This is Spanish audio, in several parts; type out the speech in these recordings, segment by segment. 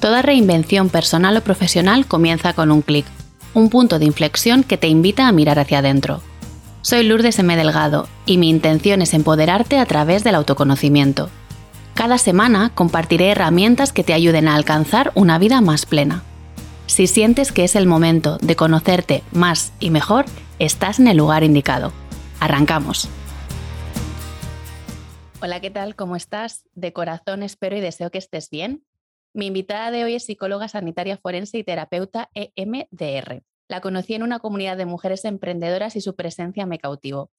Toda reinvención personal o profesional comienza con un clic, un punto de inflexión que te invita a mirar hacia adentro. Soy Lourdes M. Delgado y mi intención es empoderarte a través del autoconocimiento. Cada semana compartiré herramientas que te ayuden a alcanzar una vida más plena. Si sientes que es el momento de conocerte más y mejor, estás en el lugar indicado. Arrancamos. Hola, ¿qué tal? ¿Cómo estás? De corazón espero y deseo que estés bien. Mi invitada de hoy es psicóloga sanitaria forense y terapeuta EMDR. La conocí en una comunidad de mujeres emprendedoras y su presencia me cautivó.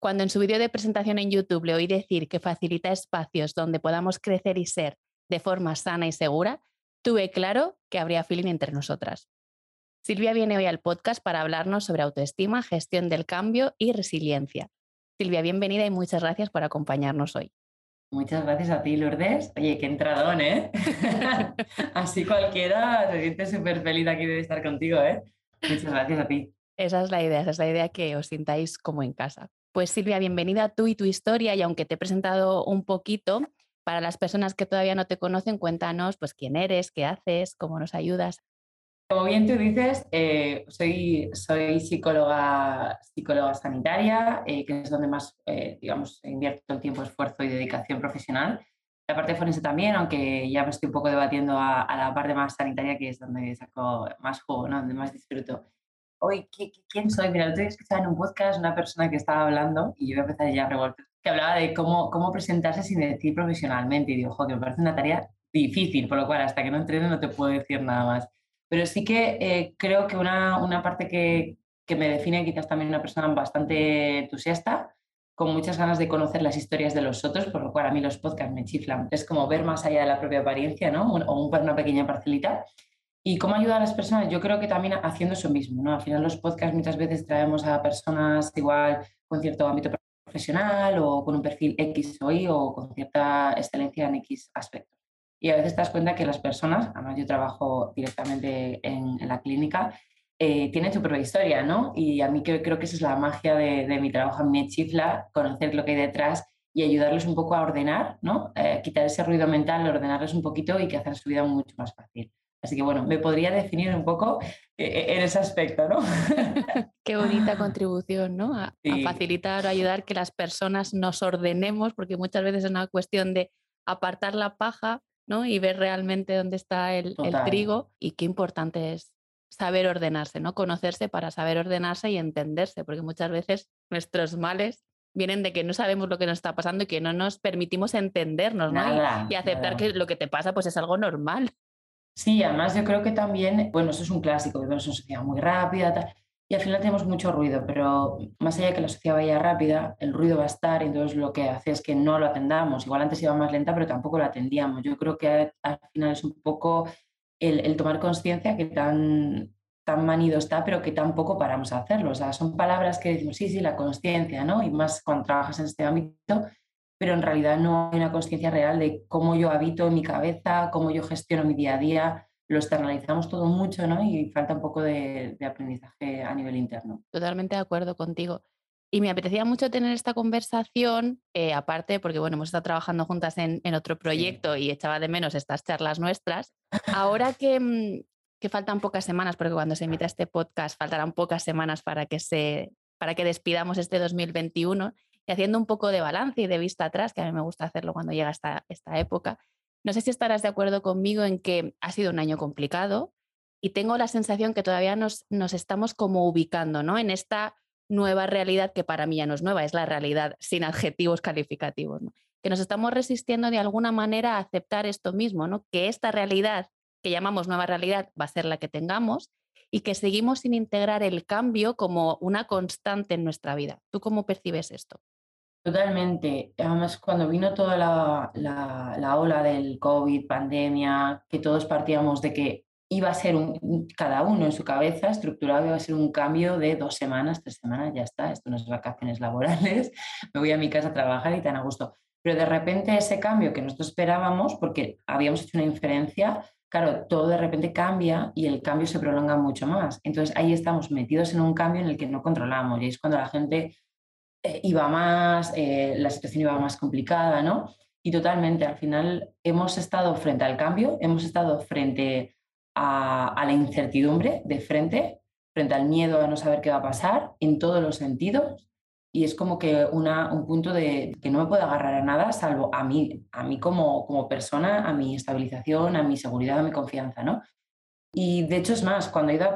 Cuando en su vídeo de presentación en YouTube le oí decir que facilita espacios donde podamos crecer y ser de forma sana y segura, tuve claro que habría feeling entre nosotras. Silvia viene hoy al podcast para hablarnos sobre autoestima, gestión del cambio y resiliencia. Silvia, bienvenida y muchas gracias por acompañarnos hoy. Muchas gracias a ti, Lourdes. Oye, qué entradón, ¿eh? Así cualquiera se siente súper feliz aquí de estar contigo, ¿eh? Muchas gracias a ti. Esa es la idea, esa es la idea que os sintáis como en casa. Pues Silvia, bienvenida a tú y tu historia y aunque te he presentado un poquito, para las personas que todavía no te conocen, cuéntanos pues quién eres, qué haces, cómo nos ayudas. Como bien tú dices, eh, soy, soy psicóloga, psicóloga sanitaria, eh, que es donde más, eh, digamos, invierto el tiempo, esfuerzo y dedicación profesional. La parte forense también, aunque ya me estoy un poco debatiendo a, la parte más sanitaria, que es donde saco más juego, ¿no? donde más disfruto. Hoy, ¿quién soy? Mira, el otro día escuchaba en un podcast una persona que estaba hablando, y yo voy a empezar ya a revolver, que hablaba de cómo, cómo presentarse sin decir profesionalmente. Y digo, ojo, que me parece una tarea difícil, por lo cual hasta que no entrene no te puedo decir nada más. Pero sí que eh, creo que una, una parte que, que, me define quizás también una persona bastante entusiasta, con muchas ganas de conocer las historias de los otros, por lo cual a mí los podcasts me chiflan. Es como ver más allá de la propia apariencia, ¿no? O una pequeña parcelita. ¿Y cómo ayudar a las personas? Yo creo que también haciendo eso mismo, ¿no? Al final los podcasts muchas veces traemos a personas igual con cierto ámbito profesional o con un perfil X o Y o con cierta excelencia en X aspectos. Y a veces te das cuenta que las personas, además yo trabajo directamente en, la clínica, eh, tienen su propia historia, ¿no? Y a mí creo, creo que esa es la magia de, mi trabajo, a mí me chifla conocer lo que hay detrás y ayudarles un poco a ordenar, ¿no? Eh, quitar ese ruido mental, ordenarles un poquito y que hacer su vida mucho más fácil. Así que bueno, me podría definir un poco eh, en ese aspecto, ¿no? Qué bonita contribución, ¿no? A, a, facilitar o ayudar que las personas nos ordenemos, porque muchas veces es una cuestión de apartar la paja y ver realmente dónde está el, trigo y qué importante es saber ordenarse, ¿no? Conocerse para saber ordenarse y entenderse, porque muchas veces nuestros males vienen de que no sabemos lo que nos está pasando y que no nos permitimos entendernos, y, aceptar que lo que te pasa pues es algo normal. Sí, además yo creo que también, bueno, eso es un clásico, vivimos en una sociedad muy rápida, tal, y al final tenemos mucho ruido, pero más allá de que la sociedad vaya rápida, el ruido va a estar y entonces lo que hace es que no lo atendamos. Igual antes iba más lenta, pero tampoco lo atendíamos. Yo creo que al final es un poco el, tomar conciencia que tan, tan manido está, pero que tampoco paramos a hacerlo. O sea, son palabras que decimos, sí, sí, la conciencia, ¿no? Y más cuando trabajas en este ámbito, pero en realidad no hay una conciencia real de cómo yo habito mi cabeza, cómo yo gestiono mi día a día, lo externalizamos todo mucho, ¿no? Y falta un poco de, aprendizaje a nivel interno. Totalmente de acuerdo contigo. Y me apetecía mucho tener esta conversación, eh, aparte, porque bueno, hemos estado trabajando juntas en, otro proyecto y echaba de menos estas charlas nuestras. Ahora que, mm, que, faltan pocas semanas, porque cuando se emita este podcast faltarán pocas semanas para que, se, para que despidamos este 2021, y haciendo un poco de balance y de vista atrás, que a mí me gusta hacerlo cuando llega esta, esta época, no sé si estarás de acuerdo conmigo en que ha sido un año complicado y tengo la sensación que todavía nos, nos estamos como ubicando ¿no? en esta nueva realidad que para mí ya no es nueva, es la realidad sin adjetivos calificativos. Que nos estamos resistiendo de alguna manera a aceptar esto mismo, ¿no? que esta realidad que llamamos nueva realidad va a ser la que tengamos y que seguimos sin integrar el cambio como una constante en nuestra vida. ¿Tú cómo percibes esto? Totalmente. Además, cuando vino toda la, la, ola del COVID, pandemia, que todos partíamos de que iba a ser un, cada uno en su cabeza estructurado, iba a ser un cambio de dos semanas, tres semanas, ya está, esto no es vacaciones laborales, me voy a mi casa a trabajar y tan a gusto. Pero de repente ese cambio que nosotros esperábamos, porque habíamos hecho una inferencia, claro, todo de repente cambia y el cambio se prolonga mucho más. Entonces ahí estamos metidos en un cambio en el que no controlamos y es cuando la gente eh, iba más, eh, la situación iba más complicada, ¿no? Y totalmente, al final hemos estado frente al cambio, hemos estado frente a, la incertidumbre de frente, frente al miedo a no saber qué va a pasar en todos los sentidos. Y es como que una, un punto de que no me puedo agarrar a nada salvo a mí, a mí como, como persona, a mi estabilización, a mi seguridad, a mi confianza, ¿no? Y de hecho es más, cuando he ido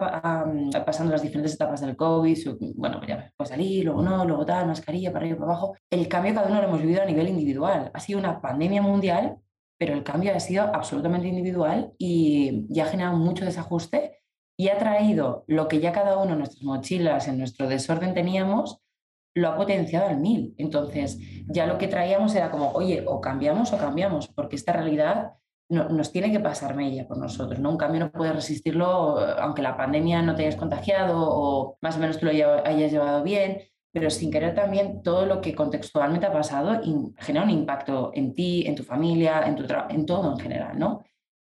pasando las diferentes etapas del COVID, bueno, ya puede salir, luego no, luego tal, mascarilla para arriba, para abajo, el cambio cada uno lo hemos vivido a nivel individual. Ha sido una pandemia mundial, pero el cambio ha sido absolutamente individual y ya ha generado mucho desajuste y ha traído lo que ya cada uno en nuestras mochilas, en nuestro desorden teníamos, lo ha potenciado al mil. Entonces, ya lo que traíamos era como, oye, o cambiamos o cambiamos, porque esta realidad nos tiene que pasar mella por nosotros, ¿no? Un cambio no puedes resistirlo, aunque la pandemia no te hayas contagiado o más o menos tú lo hayas llevado bien, pero sin querer también todo lo que contextualmente ha pasado genera un impacto en ti, en tu familia, en, todo en general, ¿no?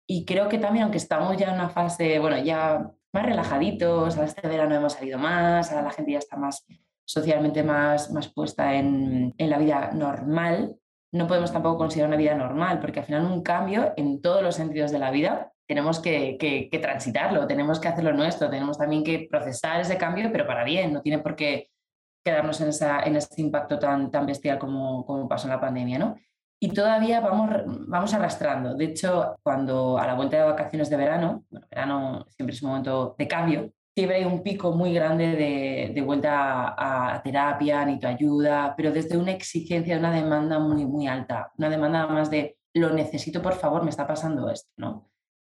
Y creo que también, aunque estamos ya en una fase, bueno, ya más relajaditos, a este verano hemos salido más, ahora la gente ya está más socialmente más, más puesta en, en la vida normal, no podemos tampoco considerar una vida normal, porque al final un cambio en todos los sentidos de la vida tenemos que, que, transitarlo, tenemos que hacerlo nuestro, tenemos también que procesar ese cambio, pero para bien, no tiene por qué quedarnos en, esa, en ese impacto tan, tan bestial como, como pasó en la pandemia, ¿no? Y todavía vamos, vamos arrastrando. De hecho, cuando a la vuelta de vacaciones de verano, bueno, verano siempre es un momento de cambio, siempre hay un pico muy grande de, vuelta a, terapia, ni tu ayuda, pero desde una exigencia, de una demanda muy, muy alta, una demanda más de lo necesito, por favor, me está pasando esto, ¿no?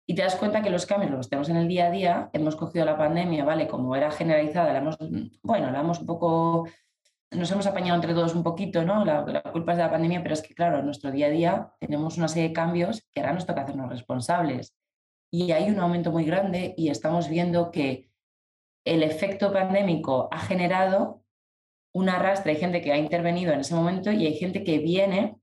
Y te das cuenta que los cambios los tenemos en el día a día, hemos cogido la pandemia, ¿vale? Como era generalizada, la hemos, bueno, la hemos un poco, nos hemos apañado entre todos un poquito, ¿no? La, la culpa es de la pandemia, pero es que, claro, en nuestro día a día tenemos una serie de cambios que ahora nos toca hacernos responsables. Y hay un aumento muy grande y estamos viendo que el efecto pandémico ha generado un arrastre, hay gente que ha intervenido en ese momento y hay gente que viene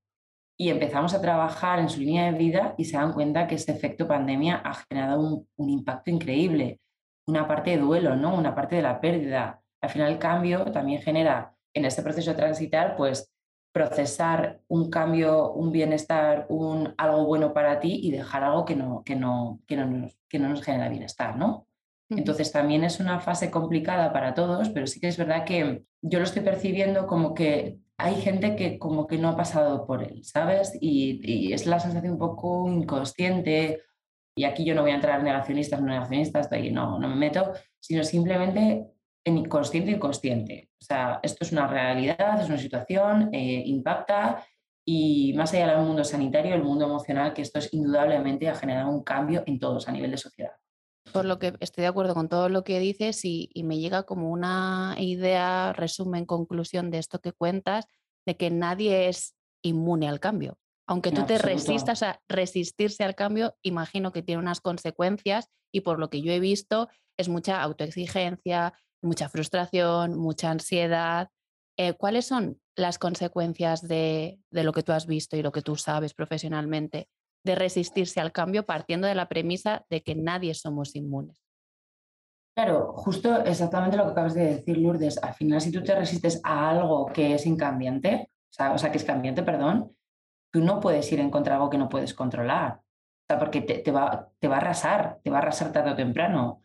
y empezamos a trabajar en su línea de vida y se dan cuenta que ese efecto pandemia ha generado un, impacto increíble, una parte de duelo, ¿no? una parte de la pérdida. Al final el cambio también genera en este proceso de transitar, pues procesar un cambio, un bienestar, un algo bueno para ti y dejar algo que no, que no, que no, nos, que no nos genera bienestar, ¿no? Entonces también es una fase complicada para todos, pero sí que es verdad que yo lo estoy percibiendo como que hay gente que como que no ha pasado por él, ¿sabes? Y, es la sensación un poco inconsciente, y aquí yo no voy a entrar en negacionistas, no negacionistas, de ahí no, no me meto, sino simplemente en inconsciente inconsciente. O sea, esto es una realidad, es una situación, eh, impacta y más allá del mundo sanitario, el mundo emocional, que esto es indudablemente ha generado un cambio en todos a nivel de sociedad por lo que estoy de acuerdo con todo lo que dices y, me llega como una idea, resumen, conclusión de esto que cuentas, de que nadie es inmune al cambio. Aunque tú te resistas a resistirse al cambio, imagino que tiene unas consecuencias y por lo que yo he visto es mucha autoexigencia, mucha frustración, mucha ansiedad. Eh, ¿Cuáles son las consecuencias de, de lo que tú has visto y lo que tú sabes profesionalmente de resistirse al cambio partiendo de la premisa de que nadie somos inmunes. Claro, justo exactamente lo que acabas de decir, Lourdes. Al final, si tú te resistes a algo que es incambiante, o sea, que es cambiante, perdón, tú no puedes ir en contra de algo que no puedes controlar. O sea, porque te, va, te va a arrasar, te va a arrasar tarde o temprano.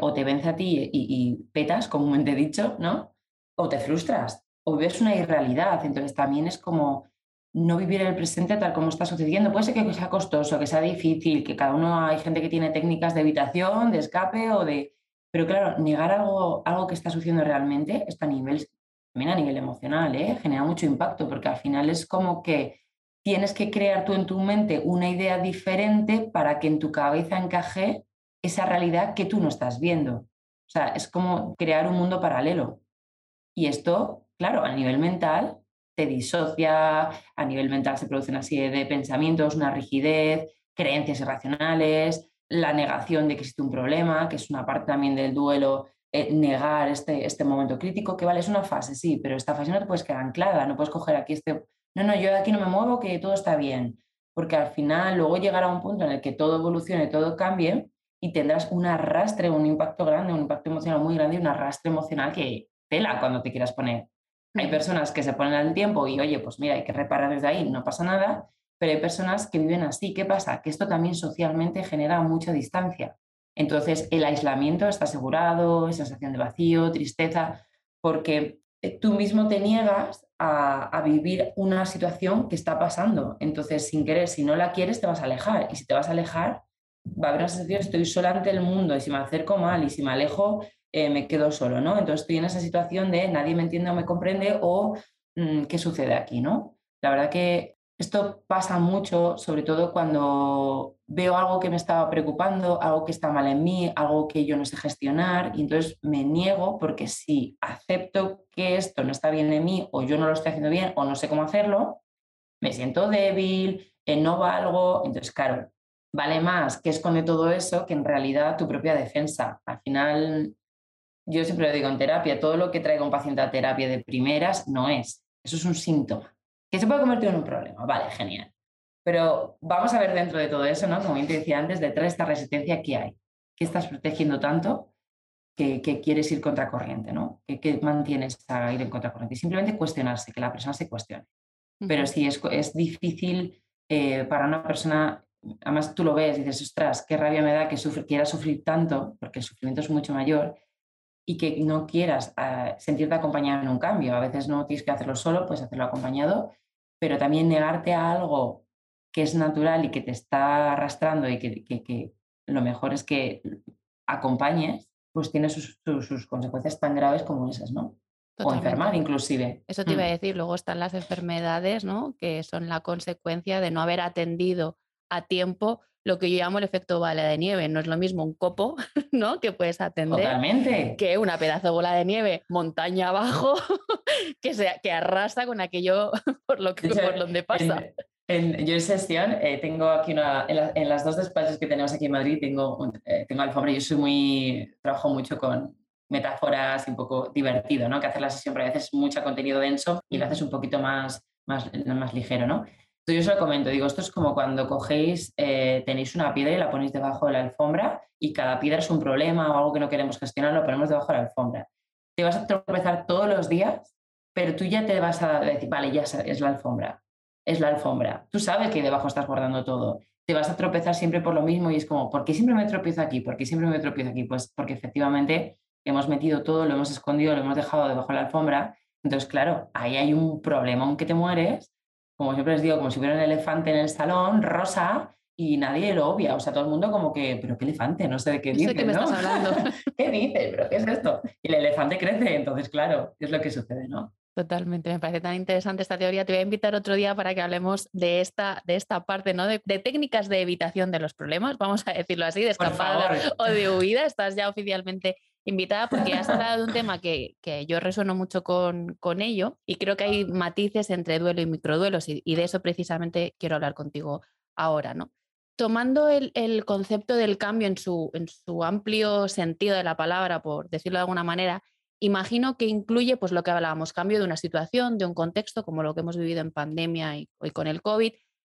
O te vence a ti y, y petas, comúnmente dicho, ¿no? O te frustras, o ves una irrealidad. Entonces también es como no vivir el presente tal como está sucediendo. Puede ser que sea costoso, que sea difícil, que cada uno hay gente que tiene técnicas de evitación, de escape o de... Pero claro, negar algo, algo que está sucediendo realmente, esto a nivel, también a nivel emocional, ¿eh? genera mucho impacto porque al final es como que tienes que crear tú en tu mente una idea diferente para que en tu cabeza encaje esa realidad que tú no estás viendo. O sea, es como crear un mundo paralelo. Y esto, claro, a nivel mental te disocia, a nivel mental se producen una serie de pensamientos, una rigidez, creencias irracionales, la negación de que existe un problema, que es una parte también del duelo, eh, negar este, este momento crítico, que vale, es una fase, sí, pero esta fase no te puedes quedar anclada, no puedes coger aquí este, no, no, yo de aquí no me muevo, que todo está bien, porque al final luego llegará un punto en el que todo evolucione, todo cambie y tendrás un arrastre, un impacto grande, un impacto emocional muy grande y un arrastre emocional que tela cuando te quieras poner hay personas que se ponen al tiempo y, oye, pues mira, hay que reparar desde ahí, no pasa nada, pero hay personas que viven así. ¿Qué pasa? Que esto también socialmente genera mucha distancia. Entonces, el aislamiento está asegurado, sensación de vacío, tristeza, porque eh, tú mismo te niegas a, vivir una situación que está pasando. Entonces, sin querer, si no la quieres, te vas a alejar. Y si te vas a alejar, va a haber una sensación, estoy sola ante el mundo y si me acerco mal y si me alejo, eh, me quedo solo, ¿no? Entonces estoy en esa situación de nadie me entiende o me comprende o mm, qué sucede aquí, ¿no? La verdad que esto pasa mucho, sobre todo cuando veo algo que me estaba preocupando, algo que está mal en mí, algo que yo no sé gestionar, y entonces me niego porque si acepto que esto no está bien en mí o yo no lo estoy haciendo bien o no sé cómo hacerlo, me siento débil, eh, no valgo, entonces claro, vale más que esconde todo eso que en realidad tu propia defensa. Al final, yo siempre lo digo en terapia, todo lo que traiga un paciente a terapia de primeras no es, eso es un síntoma que se puede convertir en un problema. Vale, genial. Pero vamos a ver dentro de todo eso, ¿no? Como te decía antes, detrás de esta resistencia, ¿qué hay? ¿Qué estás protegiendo tanto que, quieres ir contracorriente, ¿no? ¿Qué, mantienes a ir en contracorriente? simplemente cuestionarse, que la persona se cuestione. Pero sí, es, es difícil eh, para una persona, además tú lo ves y dices, ostras, qué rabia me da que quiera sufrir tanto, porque el sufrimiento es mucho mayor, y que no quieras uh, sentirte acompañado en un cambio. A veces no tienes que hacerlo solo, puedes hacerlo acompañado pero también negarte a algo que es natural y que te está arrastrando y que, lo mejor es que acompañes, pues tiene sus, consecuencias tan graves como esas, ¿no? O enfermar inclusive. Eso te iba a mm. decir, luego están las enfermedades, ¿no? Que son la consecuencia de no haber atendido a tiempo lo que yo llamo el efecto bola de nieve. No es lo mismo un copo, ¿no? Que puedes atender. Totalmente. Que una pedazo de bola de nieve montaña abajo que, se, que arrasa con aquello por, lo que, por donde pasa. En, yo en sesión eh, tengo aquí una, en, las dos despachos que tenemos aquí en Madrid tengo, eh, tengo alfombra. Yo soy muy, trabajo mucho con metáforas y un poco divertido, ¿no? Que hacer la sesión, pero a veces mucho contenido denso y lo haces un poquito más, más, más ligero, ¿no? Yo se lo comento, digo, esto es como cuando cogéis, eh, tenéis una piedra y la ponéis debajo de la alfombra y cada piedra es un problema o algo que no queremos gestionar, lo ponemos debajo de la alfombra. Te vas a tropezar todos los días, pero tú ya te vas a decir, vale, ya es la alfombra, es la alfombra. Tú sabes que debajo estás guardando todo. Te vas a tropezar siempre por lo mismo y es como, ¿por qué siempre me tropiezo aquí? ¿Por qué siempre me tropiezo aquí? Pues porque efectivamente hemos metido todo, lo hemos escondido, lo hemos dejado debajo de la alfombra. Entonces, claro, ahí hay un problema, aunque te mueres, como siempre les digo, como si hubiera un elefante en el salón, rosa, y nadie lo obvia. O sea, todo el mundo como que, ¿pero qué elefante? No sé de qué dices, qué me estás hablando. ¿Qué dices? ¿Pero qué es esto? Y el elefante crece, entonces, claro, es lo que sucede, ¿no? Totalmente, me parece tan interesante esta teoría. Te voy a invitar otro día para que hablemos de esta, de esta parte, ¿no? De, técnicas de evitación de los problemas, vamos a decirlo así, de escapada o de huida. Estás ya oficialmente invitada porque has hablado de un tema que, yo resueno mucho con, con, ello y creo que hay matices entre duelo y microduelos y, y de eso precisamente quiero hablar contigo ahora, ¿no? Tomando el, el, concepto del cambio en su, en su amplio sentido de la palabra, por decirlo de alguna manera, imagino que incluye pues lo que hablábamos, cambio de una situación, de un contexto, como lo que hemos vivido en pandemia y, y con el COVID,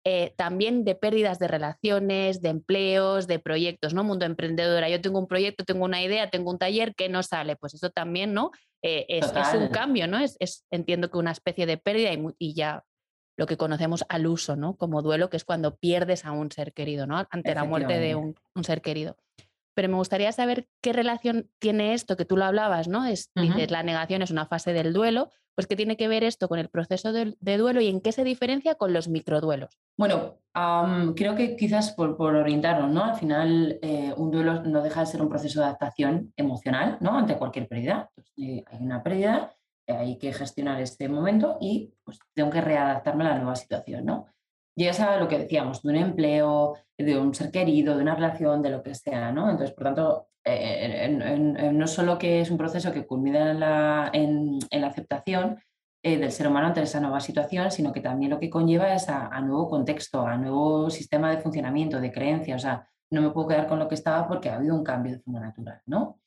eh, también de pérdidas de relaciones, de empleos, de proyectos, ¿no? Mundo emprendedora. Yo tengo un proyecto, tengo una idea, tengo un taller que no sale, pues eso también, ¿no? Eh, es, un cambio, ¿no? Es, entiendo que una especie de pérdida y, ya lo que conocemos al uso, ¿no? Como duelo, que es cuando pierdes a un ser querido, ¿no? Ante la muerte de un, ser querido pero me gustaría saber qué relación tiene esto, que tú lo hablabas, ¿no? Es, Dices, la negación es una fase del duelo, pues qué tiene que ver esto con el proceso de, duelo y en qué se diferencia con los microduelos. Bueno, creo que quizás por, orientarnos, ¿no? Al final eh, un duelo no deja de ser un proceso de adaptación emocional, ¿no? Ante cualquier pérdida. Eh, hay una pérdida, hay que gestionar este momento y pues tengo que readaptarme a la nueva situación, ¿no? llegas a lo que decíamos, de un empleo, de un ser querido, de una relación, de lo que sea, ¿no? Entonces, por tanto, no solo que es un proceso que culmina en la, en, la aceptación eh, del ser humano ante esa nueva situación, sino que también lo que conlleva es a, nuevo contexto, a nuevo sistema de funcionamiento, de creencia. O sea, no me puedo quedar con lo que estaba porque ha habido un cambio de forma natural, ¿no?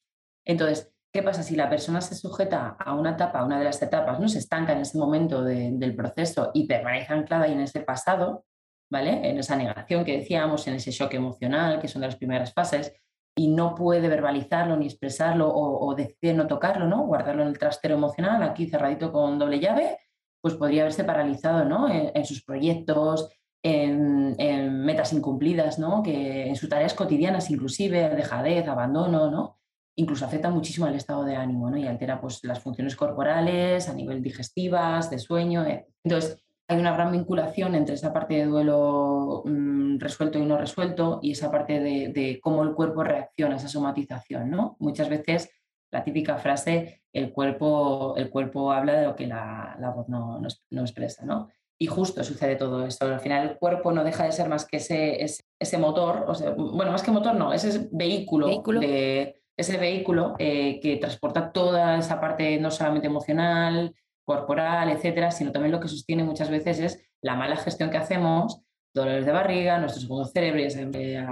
Entonces, ¿qué pasa? Si la persona se sujeta a una etapa, a una de las etapas, no se estanca en ese momento del proceso y permanece anclada en ese pasado, ¿vale? En esa negación que decíamos, en ese shock emocional, que son de las primeras fases, y no puede verbalizarlo ni expresarlo o, decide no tocarlo, ¿no? Guardarlo en el trastero emocional, aquí cerradito con doble llave, pues podría haberse paralizado, ¿no? En, sus proyectos, en, metas incumplidas, ¿no? que en sus tareas cotidianas inclusive, dejadez, abandono, ¿no? incluso afecta muchísimo al estado de ánimo ¿no? y altera pues, las funciones corporales a nivel digestivas, de sueño. Eh. Entonces, hay una gran vinculación entre esa parte de duelo mm, resuelto y no resuelto y esa parte de, cómo el cuerpo reacciona a esa somatización. ¿no? Muchas veces la típica frase, el cuerpo, el cuerpo habla de lo que la, voz no, no, expresa. ¿no? Y justo sucede todo esto. Al final el cuerpo no deja de ser más que ese, ese, motor, o sea, bueno, más que motor no, ese vehículo, ¿Vehículo? de ese vehículo eh, que transporta toda esa parte no solamente emocional, corporal, etcétera, sino también lo que sostiene muchas veces es la mala gestión que hacemos, dolores de barriga, nuestro segundo cerebro,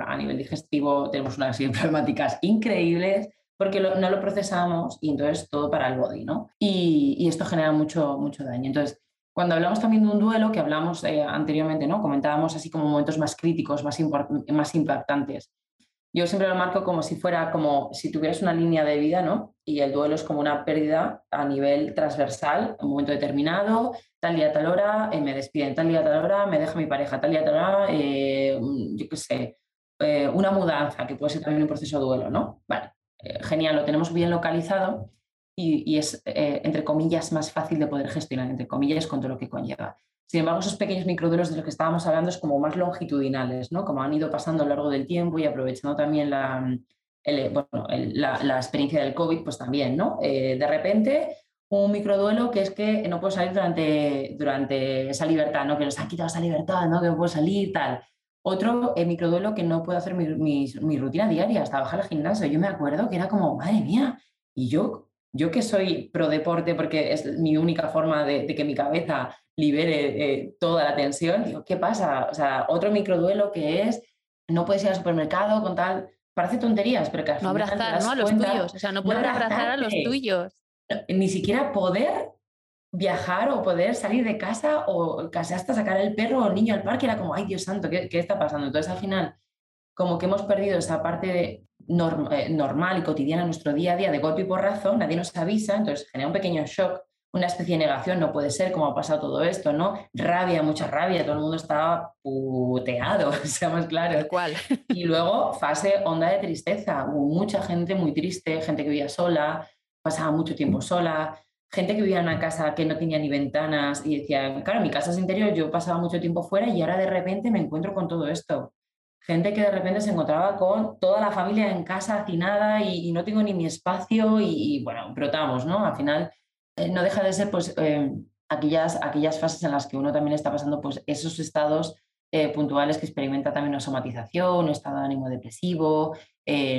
a nivel digestivo tenemos unas problemáticas increíbles porque no lo procesamos y entonces todo para el body, ¿no? Y, esto genera mucho, mucho daño. Entonces, cuando hablamos también de un duelo, que hablamos eh, anteriormente, ¿no? Comentábamos así como momentos más críticos, más, más impactantes yo siempre lo marco como si fuera como si tuvieras una línea de vida, ¿no? Y el duelo es como una pérdida a nivel transversal, en un momento determinado, tal día, tal hora, eh, me despiden, tal día, tal hora, me deja mi pareja, tal día, tal hora, eh, yo qué sé, eh, una mudanza, que puede ser también un proceso de duelo, ¿no? Vale, genial, lo tenemos bien localizado y, y es, entre comillas, más fácil de poder gestionar, entre comillas, con todo lo que conlleva. Sin embargo, esos pequeños microduelos de los que estábamos hablando es como más longitudinales, ¿no? Como han ido pasando a lo largo del tiempo y aprovechando también la, la, experiencia del COVID, pues también, ¿no? Eh, de repente, un microduelo que es que no puedo salir durante, durante esa libertad, ¿no? Que nos ha quitado esa libertad, ¿no? Que no puedo salir, tal. Otro eh, microduelo que no puedo hacer mi, mi, rutina diaria, hasta bajar al gimnasio. Yo me acuerdo que era como, madre mía, y yo, yo que soy pro deporte porque es mi única forma de, de que mi cabeza libere eh, toda la tensión. Digo, ¿qué pasa? O sea, otro microduelo que es, no puedes ir al supermercado con tal, parece tonterías, pero que al No abrazar ¿no? a los tuyos, o sea, no puedes abrazar a los tuyos. Ni siquiera poder viajar o poder salir de casa o casi hasta sacar el perro o el niño al parque, era como, ay Dios santo, ¿qué, qué está pasando? Entonces al final, como que hemos perdido esa parte eh, normal y cotidiana en nuestro día a día de golpe y porrazo, nadie nos avisa, entonces genera un pequeño shock una especie de negación, no puede ser como ha pasado todo esto, ¿no? Rabia, mucha rabia, todo el mundo estaba puteado, seamos claros. ¿Cuál? Y luego fase onda de tristeza, hubo mucha gente muy triste, gente que vivía sola, pasaba mucho tiempo sola, gente que vivía en una casa que no tenía ni ventanas y decía, claro, mi casa es interior, yo pasaba mucho tiempo fuera y ahora de repente me encuentro con todo esto. Gente que de repente se encontraba con toda la familia en casa hacinada y, y no tengo ni mi espacio y, y bueno, brotamos, ¿no? Al final eh, no deja de ser pues, eh, aquellas, aquellas fases en las que uno también está pasando pues, esos estados eh, puntuales que experimenta también una somatización, un estado de ánimo depresivo,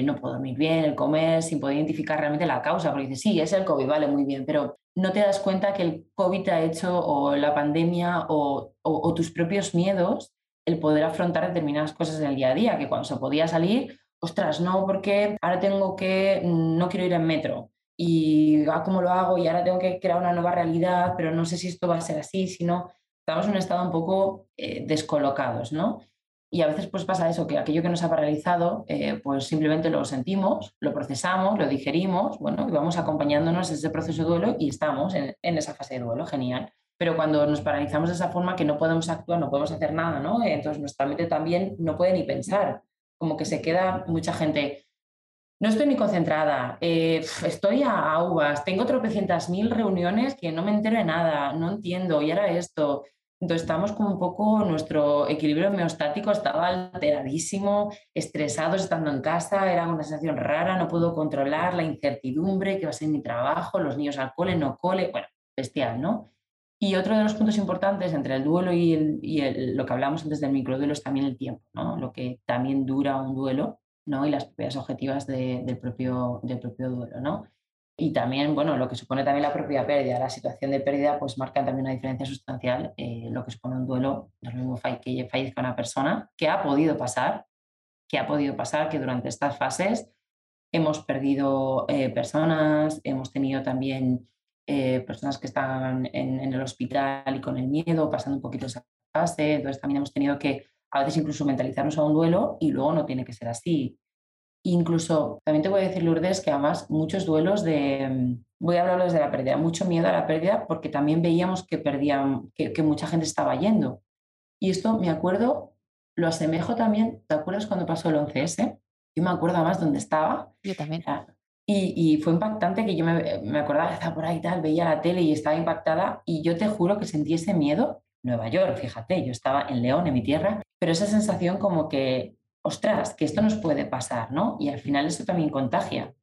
no puedo dormir bien, el comer, sin poder identificar realmente la causa, porque dices, sí, es el COVID, vale, muy bien, pero no te das cuenta que el COVID te ha hecho, o la pandemia, o, o tus propios miedos, el poder afrontar determinadas cosas en el día a día, que cuando se podía salir, ostras, no, porque ahora tengo que, no quiero ir en metro, y ah, cómo lo hago y ahora tengo que crear una nueva realidad, pero no sé si esto va a ser así, si no, estamos en un estado un poco eh, descolocados, ¿no? Y a veces pues pasa eso, que aquello que nos ha paralizado, eh, pues simplemente lo sentimos, lo procesamos, lo digerimos, bueno, y vamos acompañándonos ese proceso de duelo y estamos en, en, esa fase de duelo, genial. Pero cuando nos paralizamos de esa forma que no podemos actuar, no podemos hacer nada, ¿no? Entonces nuestra mente también no puede ni pensar, como que se queda mucha gente, no estoy ni concentrada, eh, estoy a uvas, tengo tropecientas mil reuniones que no me entero de nada, no entiendo, y ahora esto. Entonces estamos como un poco, nuestro equilibrio homeostático estaba alteradísimo, estresados estando en casa, era una sensación rara, no puedo controlar la incertidumbre que va a ser mi trabajo, los niños al cole, no cole, bueno, bestial, ¿no? Y otro de los puntos importantes entre el duelo y, y lo que hablamos antes del microduelo es también el tiempo, ¿no? Lo que también dura un duelo ¿no? y las propiedades objetivas del, propio, del propio duelo. ¿no? Y también, bueno, lo que supone también la propia pérdida, la situación de pérdida, pues marca también una diferencia sustancial. Eh, lo que supone un duelo, no lo mismo que fallezca una persona, que ha podido pasar, que ha podido pasar, que durante estas fases hemos perdido eh, personas, hemos tenido también eh, personas que están en, en, el hospital y con el miedo, pasando un poquito esa fase, entonces también hemos tenido que a veces incluso mentalizarnos a un duelo y luego no tiene que ser así. Incluso, también te voy a decir, Lourdes, que además muchos duelos de, mm, voy a hablarles de la pérdida, mucho miedo a la pérdida porque también veíamos que perdían, que, mucha gente estaba yendo. Y esto me acuerdo, lo asemejo también, ¿te acuerdas cuando pasó el 11S? Yo me acuerdo más dónde estaba. Yo también. Y, y, fue impactante que yo me, me acordaba estaba por ahí tal, veía la tele y estaba impactada y yo te juro que sentí ese miedo. Nueva York, fíjate, yo estaba en León, en mi tierra, pero esa sensación como que, ostras, que esto nos puede pasar, ¿no? Y al final eso también contagia.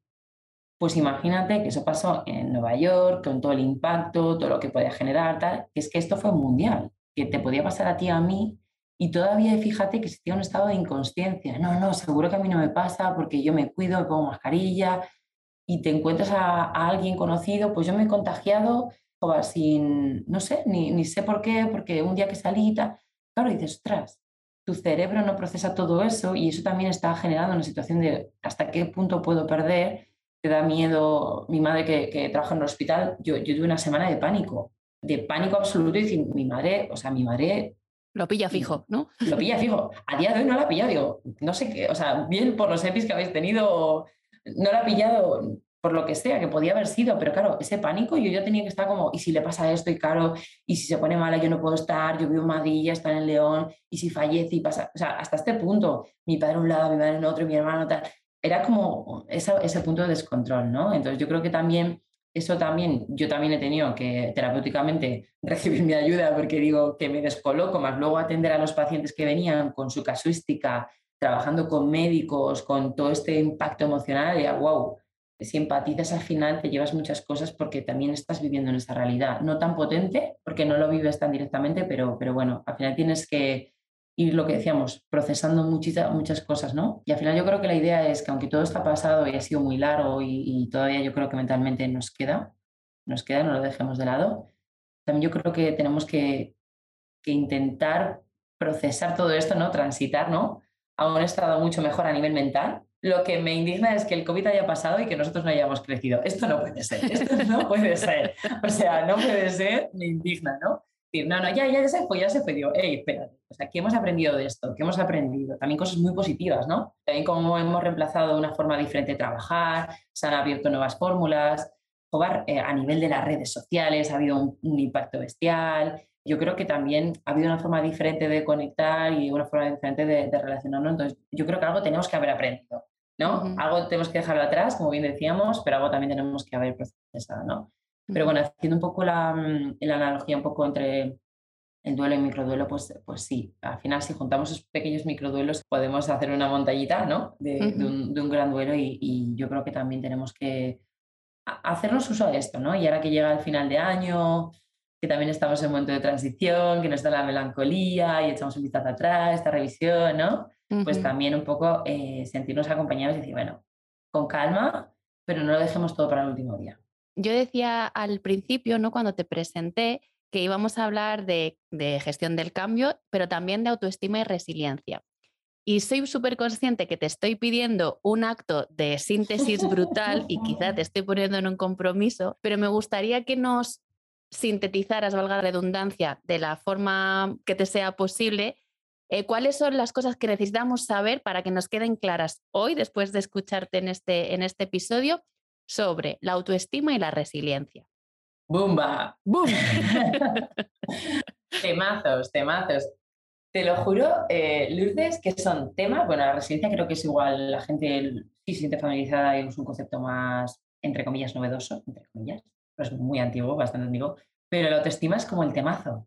Pues imagínate que eso pasó en Nueva York, con todo el impacto, todo lo que podía generar, tal, que es que esto fue mundial, que te podía pasar a ti, a mí, y todavía fíjate que existía un estado de inconsciencia. No, no, seguro que a mí no me pasa porque yo me cuido, me pongo mascarilla, y te encuentras a, alguien conocido, pues yo me he contagiado sin, no sé, ni, ni, sé por qué, porque un día que salí, tal, claro, dices, ostras, tu cerebro no procesa todo eso y eso también está generando una situación de hasta qué punto puedo perder, te da miedo, mi madre que, que trabaja en el hospital, yo, yo tuve una semana de pánico, de pánico absoluto y decir, mi madre, o sea, mi madre lo pilla fijo, ¿no? Lo pilla fijo. A día de hoy no la pilla, digo, no sé qué, o sea, bien por los EPIs que habéis tenido, no la ha pillado por lo que sea, que podía haber sido, pero claro, ese pánico yo ya tenía que estar como, ¿y si le pasa esto y claro, y si se pone mala yo no puedo estar, yo vivo en Madrid, está en León, y si fallece y pasa, o sea, hasta este punto, mi padre un lado, mi madre en otro, mi hermano tal, era como ese punto de descontrol, ¿no? Entonces yo creo que también, eso también, yo también he tenido que terapéuticamente recibir mi ayuda porque digo que me descoloco, más luego atender a los pacientes que venían con su casuística, trabajando con médicos, con todo este impacto emocional, y wow, si empatizas al final te llevas muchas cosas porque también estás viviendo en esta realidad. No tan potente, porque no lo vives tan directamente, pero, pero bueno, al final tienes que ir, lo que decíamos, procesando muchas, muchas cosas, ¿no? Y al final yo creo que la idea es que aunque todo está pasado y ha sido muy largo y, todavía yo creo que mentalmente nos queda, nos queda, no lo dejemos de lado, también yo creo que tenemos que, que intentar procesar todo esto, ¿no? Transitar, ¿no? A un estado mucho mejor a nivel mental lo que me indigna es que el COVID haya pasado y que nosotros no hayamos crecido. Esto no puede ser, esto no puede ser. O sea, no puede ser, me indigna, ¿no? Decir, no, no, ya, ya se fue, ya se fue. Digo, hey, espérate, o sea, ¿qué hemos aprendido de esto? ¿Qué hemos aprendido? También cosas muy positivas, ¿no? También cómo hemos reemplazado una forma diferente de trabajar, se han abierto nuevas fórmulas, eh, a nivel de las redes sociales ha habido un, impacto bestial, yo creo que también ha habido una forma diferente de conectar y una forma diferente de, de, relacionarnos. Entonces, yo creo que algo tenemos que haber aprendido. ¿no? Algo tenemos que dejarlo atrás, como bien decíamos, pero algo también tenemos que haber procesado, ¿no? Pero bueno, haciendo un poco la, mm, la, analogía un poco entre el duelo y el microduelo, pues, pues sí, al final si juntamos esos pequeños microduelos podemos hacer una montañita, ¿no? De, un, de un, gran duelo y, y, yo creo que también tenemos que hacernos uso de esto, ¿no? Y ahora que llega el final de año, que también estamos en un momento de transición, que nos da la melancolía y echamos un vistazo atrás, esta revisión, ¿no? pues también un poco eh, sentirnos acompañados y decir, bueno, con calma, pero no lo dejemos todo para el último día. Yo decía al principio, ¿no? cuando te presenté, que íbamos a hablar de, de gestión del cambio, pero también de autoestima y resiliencia. Y soy súper consciente que te estoy pidiendo un acto de síntesis brutal y quizá te estoy poniendo en un compromiso, pero me gustaría que nos sintetizaras, valga la redundancia, de la forma que te sea posible eh, ¿Cuáles son las cosas que necesitamos saber para que nos queden claras hoy, después de escucharte en este, en este episodio, sobre la autoestima y la resiliencia? ¡Bumba! ¡Bum! temazos, temazos. Te lo juro, eh, Lourdes, que son temas, bueno, la resiliencia creo que es igual, la gente sí se siente familiarizada y es un concepto más, entre comillas, novedoso, entre comillas, es muy antiguo, bastante antiguo, pero la autoestima es como el temazo.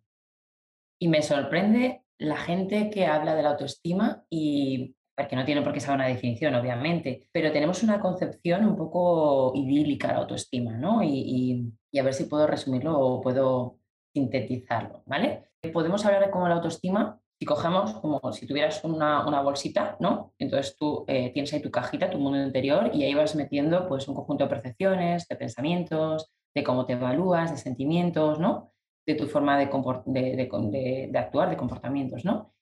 Y me sorprende la gente que habla de la autoestima y porque no tiene por qué saber una definición, obviamente, pero tenemos una concepción un poco idílica de la autoestima, ¿no? Y, a ver si puedo resumirlo o puedo sintetizarlo, ¿vale? Podemos hablar de cómo la autoestima, si cogemos como si tuvieras una, bolsita, ¿no? Entonces tú eh, tienes ahí tu cajita, tu mundo interior, y ahí vas metiendo pues un conjunto de percepciones, de pensamientos, de cómo te evalúas, de sentimientos, ¿no? de tu forma de, de, actuar, de comportamientos, ¿no?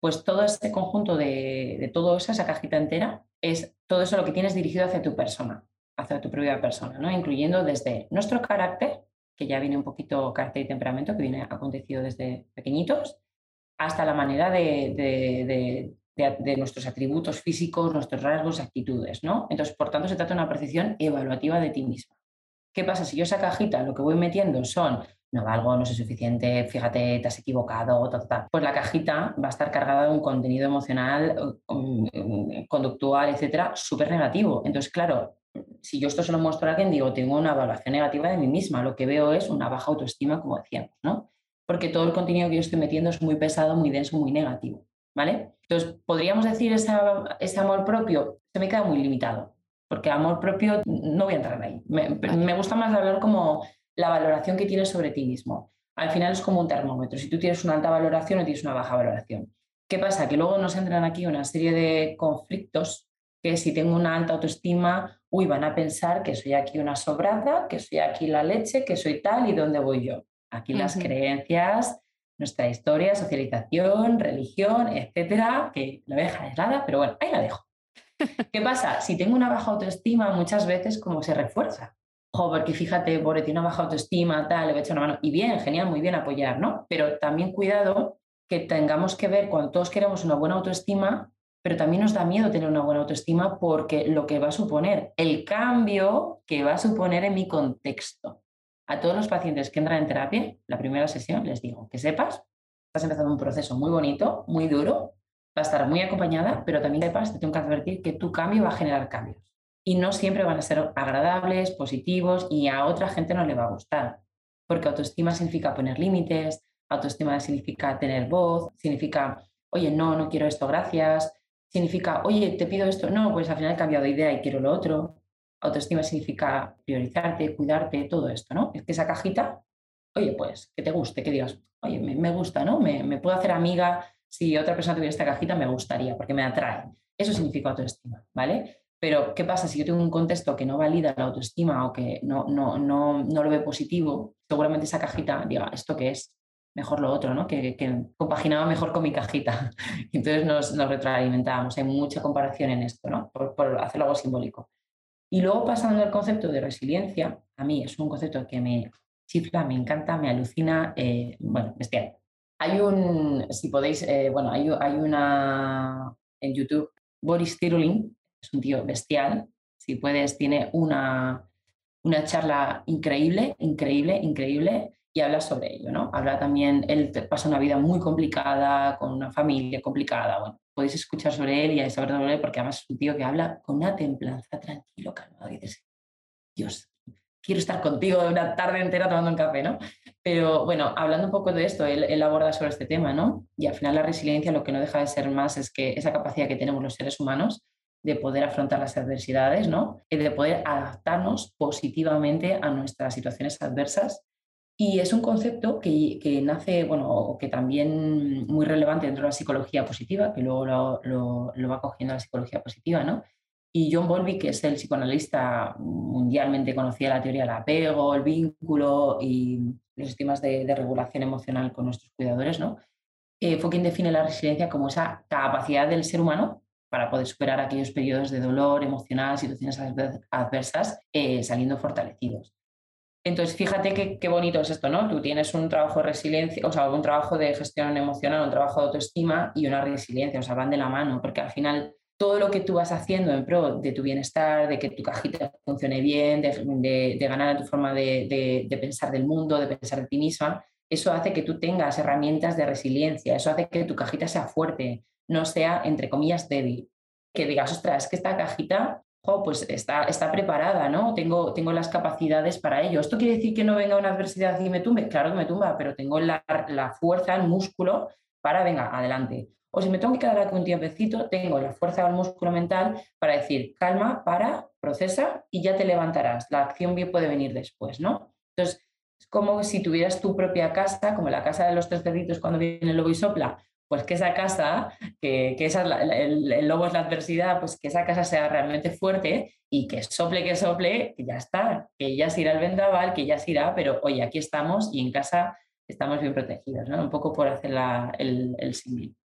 Pues todo ese conjunto de, todo eso, esa cajita entera, es todo eso lo que tienes dirigido hacia tu persona, hacia tu propia persona, ¿no? Incluyendo desde nuestro carácter, que ya viene un poquito carácter y temperamento, que viene acontecido desde pequeñitos, hasta la manera de, de, nuestros atributos físicos, nuestros rasgos, actitudes, ¿no? Entonces, por tanto, se trata de una percepción evaluativa de ti misma. ¿Qué pasa? Si yo esa cajita lo que voy metiendo son no valgo, no soy suficiente, fíjate, te has equivocado, pues la cajita va a estar cargada de un contenido emocional, um, um, conductual, etcétera, súper negativo. Entonces, claro, si yo esto se lo muestro a alguien, digo, tengo una evaluación negativa de mí misma, lo que veo es una baja autoestima, como decíamos, ¿no? Porque todo el contenido que yo estoy metiendo es muy pesado, muy denso, muy negativo, ¿vale? Entonces, podríamos decir ese amor propio, se me queda muy limitado, porque amor propio no voy a entrar ahí. Me, me gusta más hablar como la valoración que tienes sobre ti mismo. Al final es como un termómetro. Si tú tienes una alta valoración o tienes una baja valoración. ¿Qué pasa? Que luego nos entran aquí una serie de conflictos que si tengo una alta autoestima, uy, van a pensar que soy aquí una sobrada, que soy aquí la leche, que soy tal y dónde voy yo. Aquí las creencias, nuestra historia, socialización, religión, etcétera, que la deja aislada, pero bueno, ahí la dejo. ¿Qué pasa? Si tengo una baja autoestima, muchas veces como se refuerza porque fíjate, pobre, tiene una baja autoestima, tal, le voy a echar una mano. Y bien, genial, muy bien apoyar, ¿no? Pero también cuidado que tengamos que ver cuando todos queremos una buena autoestima, pero también nos da miedo tener una buena autoestima porque lo que va a suponer, el cambio que va a suponer en mi contexto. A todos los pacientes que entran en terapia, la primera sesión, les digo que sepas, estás empezando un proceso muy bonito, muy duro, va a estar muy acompañada, pero también sepas, te tengo que advertir que tu cambio va a generar cambios y no siempre van a ser agradables, positivos y a otra gente no le va a gustar. Porque autoestima significa poner límites, autoestima significa tener voz, significa, oye, no, no quiero esto, gracias. Significa, oye, te pido esto, no, pues al final he cambiado de idea y quiero lo otro. Autoestima significa priorizarte, cuidarte, todo esto, ¿no? Es que esa cajita, oye, pues que te guste, que digas, oye, me, gusta, ¿no? Me, me, puedo hacer amiga, si otra persona tuviera esta cajita me gustaría, porque me atrae. Eso significa autoestima, ¿vale? Pero, ¿qué pasa si yo tengo un contexto que no valida la autoestima o que no, no, no, no lo ve positivo? Seguramente esa cajita diga, ¿esto qué es? Mejor lo otro, ¿no? Que, que compaginaba mejor con mi cajita. Entonces nos, nos, retroalimentábamos. Hay mucha comparación en esto, ¿no? Por, por hacerlo algo simbólico. Y luego pasando al concepto de resiliencia, a mí es un concepto que me chifla, me encanta, me alucina, eh, bueno, bestial. Hay un, si podéis, eh, bueno, hay, una en YouTube, Boris Tirulin, es un tío bestial. Si puedes, tiene una, una charla increíble, increíble, increíble y habla sobre ello, ¿no? Habla también, él pasa una vida muy complicada, con una familia complicada, bueno, podéis escuchar sobre él y saber sobre él porque además es un tío que habla con una templanza, tranquilo, calmado, y dices, Dios, quiero estar contigo una tarde entera tomando un café, ¿no? Pero bueno, hablando un poco de esto, él, él, aborda sobre este tema, ¿no? Y al final la resiliencia lo que no deja de ser más es que esa capacidad que tenemos los seres humanos de poder afrontar las adversidades, ¿no? Y de poder adaptarnos positivamente a nuestras situaciones adversas. Y es un concepto que, que nace, bueno, que también muy relevante dentro de la psicología positiva, que luego lo, lo, lo va cogiendo la psicología positiva, ¿no? Y John Bowlby, que es el psicoanalista mundialmente conocido, la teoría del apego, el vínculo y los sistemas de, de regulación emocional con nuestros cuidadores, ¿no? Eh, fue quien define la resiliencia como esa capacidad del ser humano para poder superar aquellos periodos de dolor emocional, situaciones adversas, eh, saliendo fortalecidos. Entonces, fíjate qué, bonito es esto, ¿no? Tú tienes un trabajo de resiliencia, o sea, un trabajo de gestión emocional, un trabajo de autoestima y una resiliencia, o sea, van de la mano, porque al final todo lo que tú vas haciendo en pro de tu bienestar, de que tu cajita funcione bien, de, ganar tu forma de, pensar del mundo, de pensar de ti misma, eso hace que tú tengas herramientas de resiliencia, eso hace que tu cajita sea fuerte, no sea, entre comillas, débil. Que digas, ostras, es que esta cajita pues está, está preparada, ¿no? Tengo, tengo las capacidades para ello. ¿Esto quiere decir que no venga una adversidad y me tumbe? Claro que me tumba, pero tengo la, fuerza, el músculo para, venga, adelante. O si me tengo que quedar aquí un tiempecito, tengo la fuerza del músculo mental para decir, calma, para, procesa y ya te levantarás. La acción bien puede venir después, ¿no? Entonces, es como si tuvieras tu propia casa, como la casa de los tres cerditos cuando viene el lobo y sopla, pues que esa casa, que, esa, el, lobo es la adversidad, pues que esa casa sea realmente fuerte y que sople, que sople, que ya está, que ya se irá el vendaval, que ya se irá, pero oye, aquí estamos y en casa estamos bien protegidos, ¿no? Un poco por hacer el, el símil.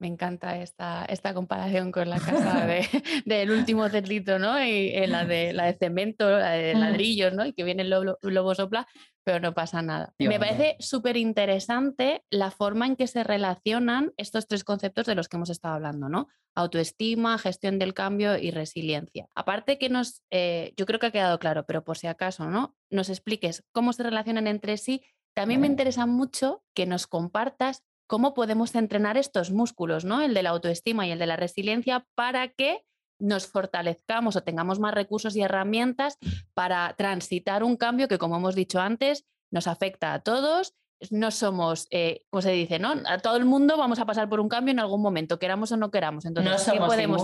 Me encanta esta, esta comparación con la casa de, del último cerdito, ¿no? Y eh, la, de, la de cemento, la de ladrillos, ¿no? Y que viene el lobo, sopla, pero no pasa nada. Me parece súper interesante la forma en que se relacionan estos tres conceptos de los que hemos estado hablando, ¿no? Autoestima, gestión del cambio y resiliencia. Aparte que nos, eh, yo creo que ha quedado claro, pero por si acaso, ¿no? Nos expliques cómo se relacionan entre sí. También me interesa mucho que nos compartas cómo podemos entrenar estos músculos, ¿no? El de la autoestima y el de la resiliencia para que nos fortalezcamos o tengamos más recursos y herramientas para transitar un cambio que, como hemos dicho antes, nos afecta a todos. No somos, eh, como se dice, ¿no? A todo el mundo vamos a pasar por un cambio en algún momento, queramos o no queramos. Entonces, ¿qué podemos,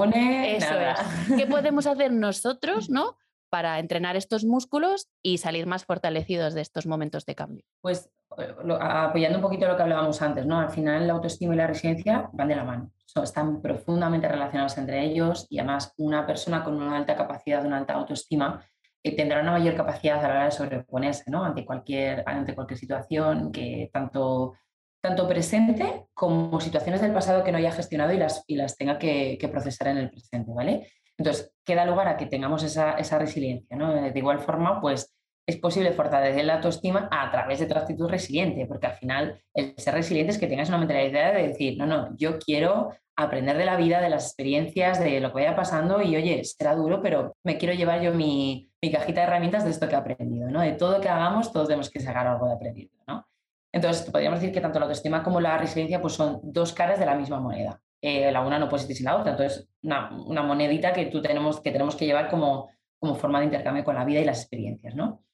¿Qué podemos hacer nosotros, ¿no? Para entrenar estos músculos y salir más fortalecidos de estos momentos de cambio? Pues eh, apoyando un poquito lo que hablábamos antes, ¿no? Al final la autoestima y la resiliencia van de la mano, están profundamente relacionados entre ellos y además una persona con una alta capacidad, una alta autoestima, eh, tendrá una mayor capacidad a la hora de sobreponerse ¿no? ante, cualquier, ante cualquier situación que tanto, tanto presente como situaciones del pasado que no haya gestionado y las, y las tenga que, que procesar en el presente, ¿vale? Entonces, queda lugar a que tengamos esa, resiliencia. ¿no? De igual forma, pues es posible fortalecer la autoestima a través de tu actitud resiliente, porque al final el ser resiliente es que tengas una mentalidad de decir, no, no, yo quiero aprender de la vida, de las experiencias, de lo que vaya pasando y oye, será duro, pero me quiero llevar yo mi, cajita de herramientas de esto que he aprendido, ¿no? De todo que hagamos, todos tenemos que sacar algo de aprendido, ¿no? Entonces, podríamos decir que tanto la autoestima como la resiliencia pues son dos caras de la misma moneda. Eh, la una no puede existir la otra. Entonces, una, una, monedita que, tú tenemos, que tenemos que llevar como, como forma de intercambio con la vida y las experiencias, ¿no?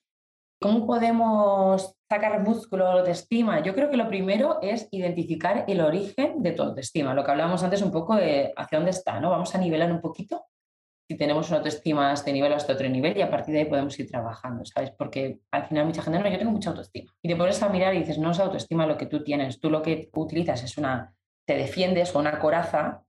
¿Cómo podemos sacar músculo de estima? Yo creo que lo primero es identificar el origen de tu autoestima, lo que hablábamos antes un poco de hacia dónde está, ¿no? Vamos a nivelar un poquito si tenemos una autoestima a este nivel o a este otro nivel y a partir de ahí podemos ir trabajando, ¿sabes? Porque al final mucha gente, no, yo tengo mucha autoestima. Y te pones a mirar y dices, no es autoestima lo que tú tienes, tú lo que utilizas es una te defiendes con una coraza,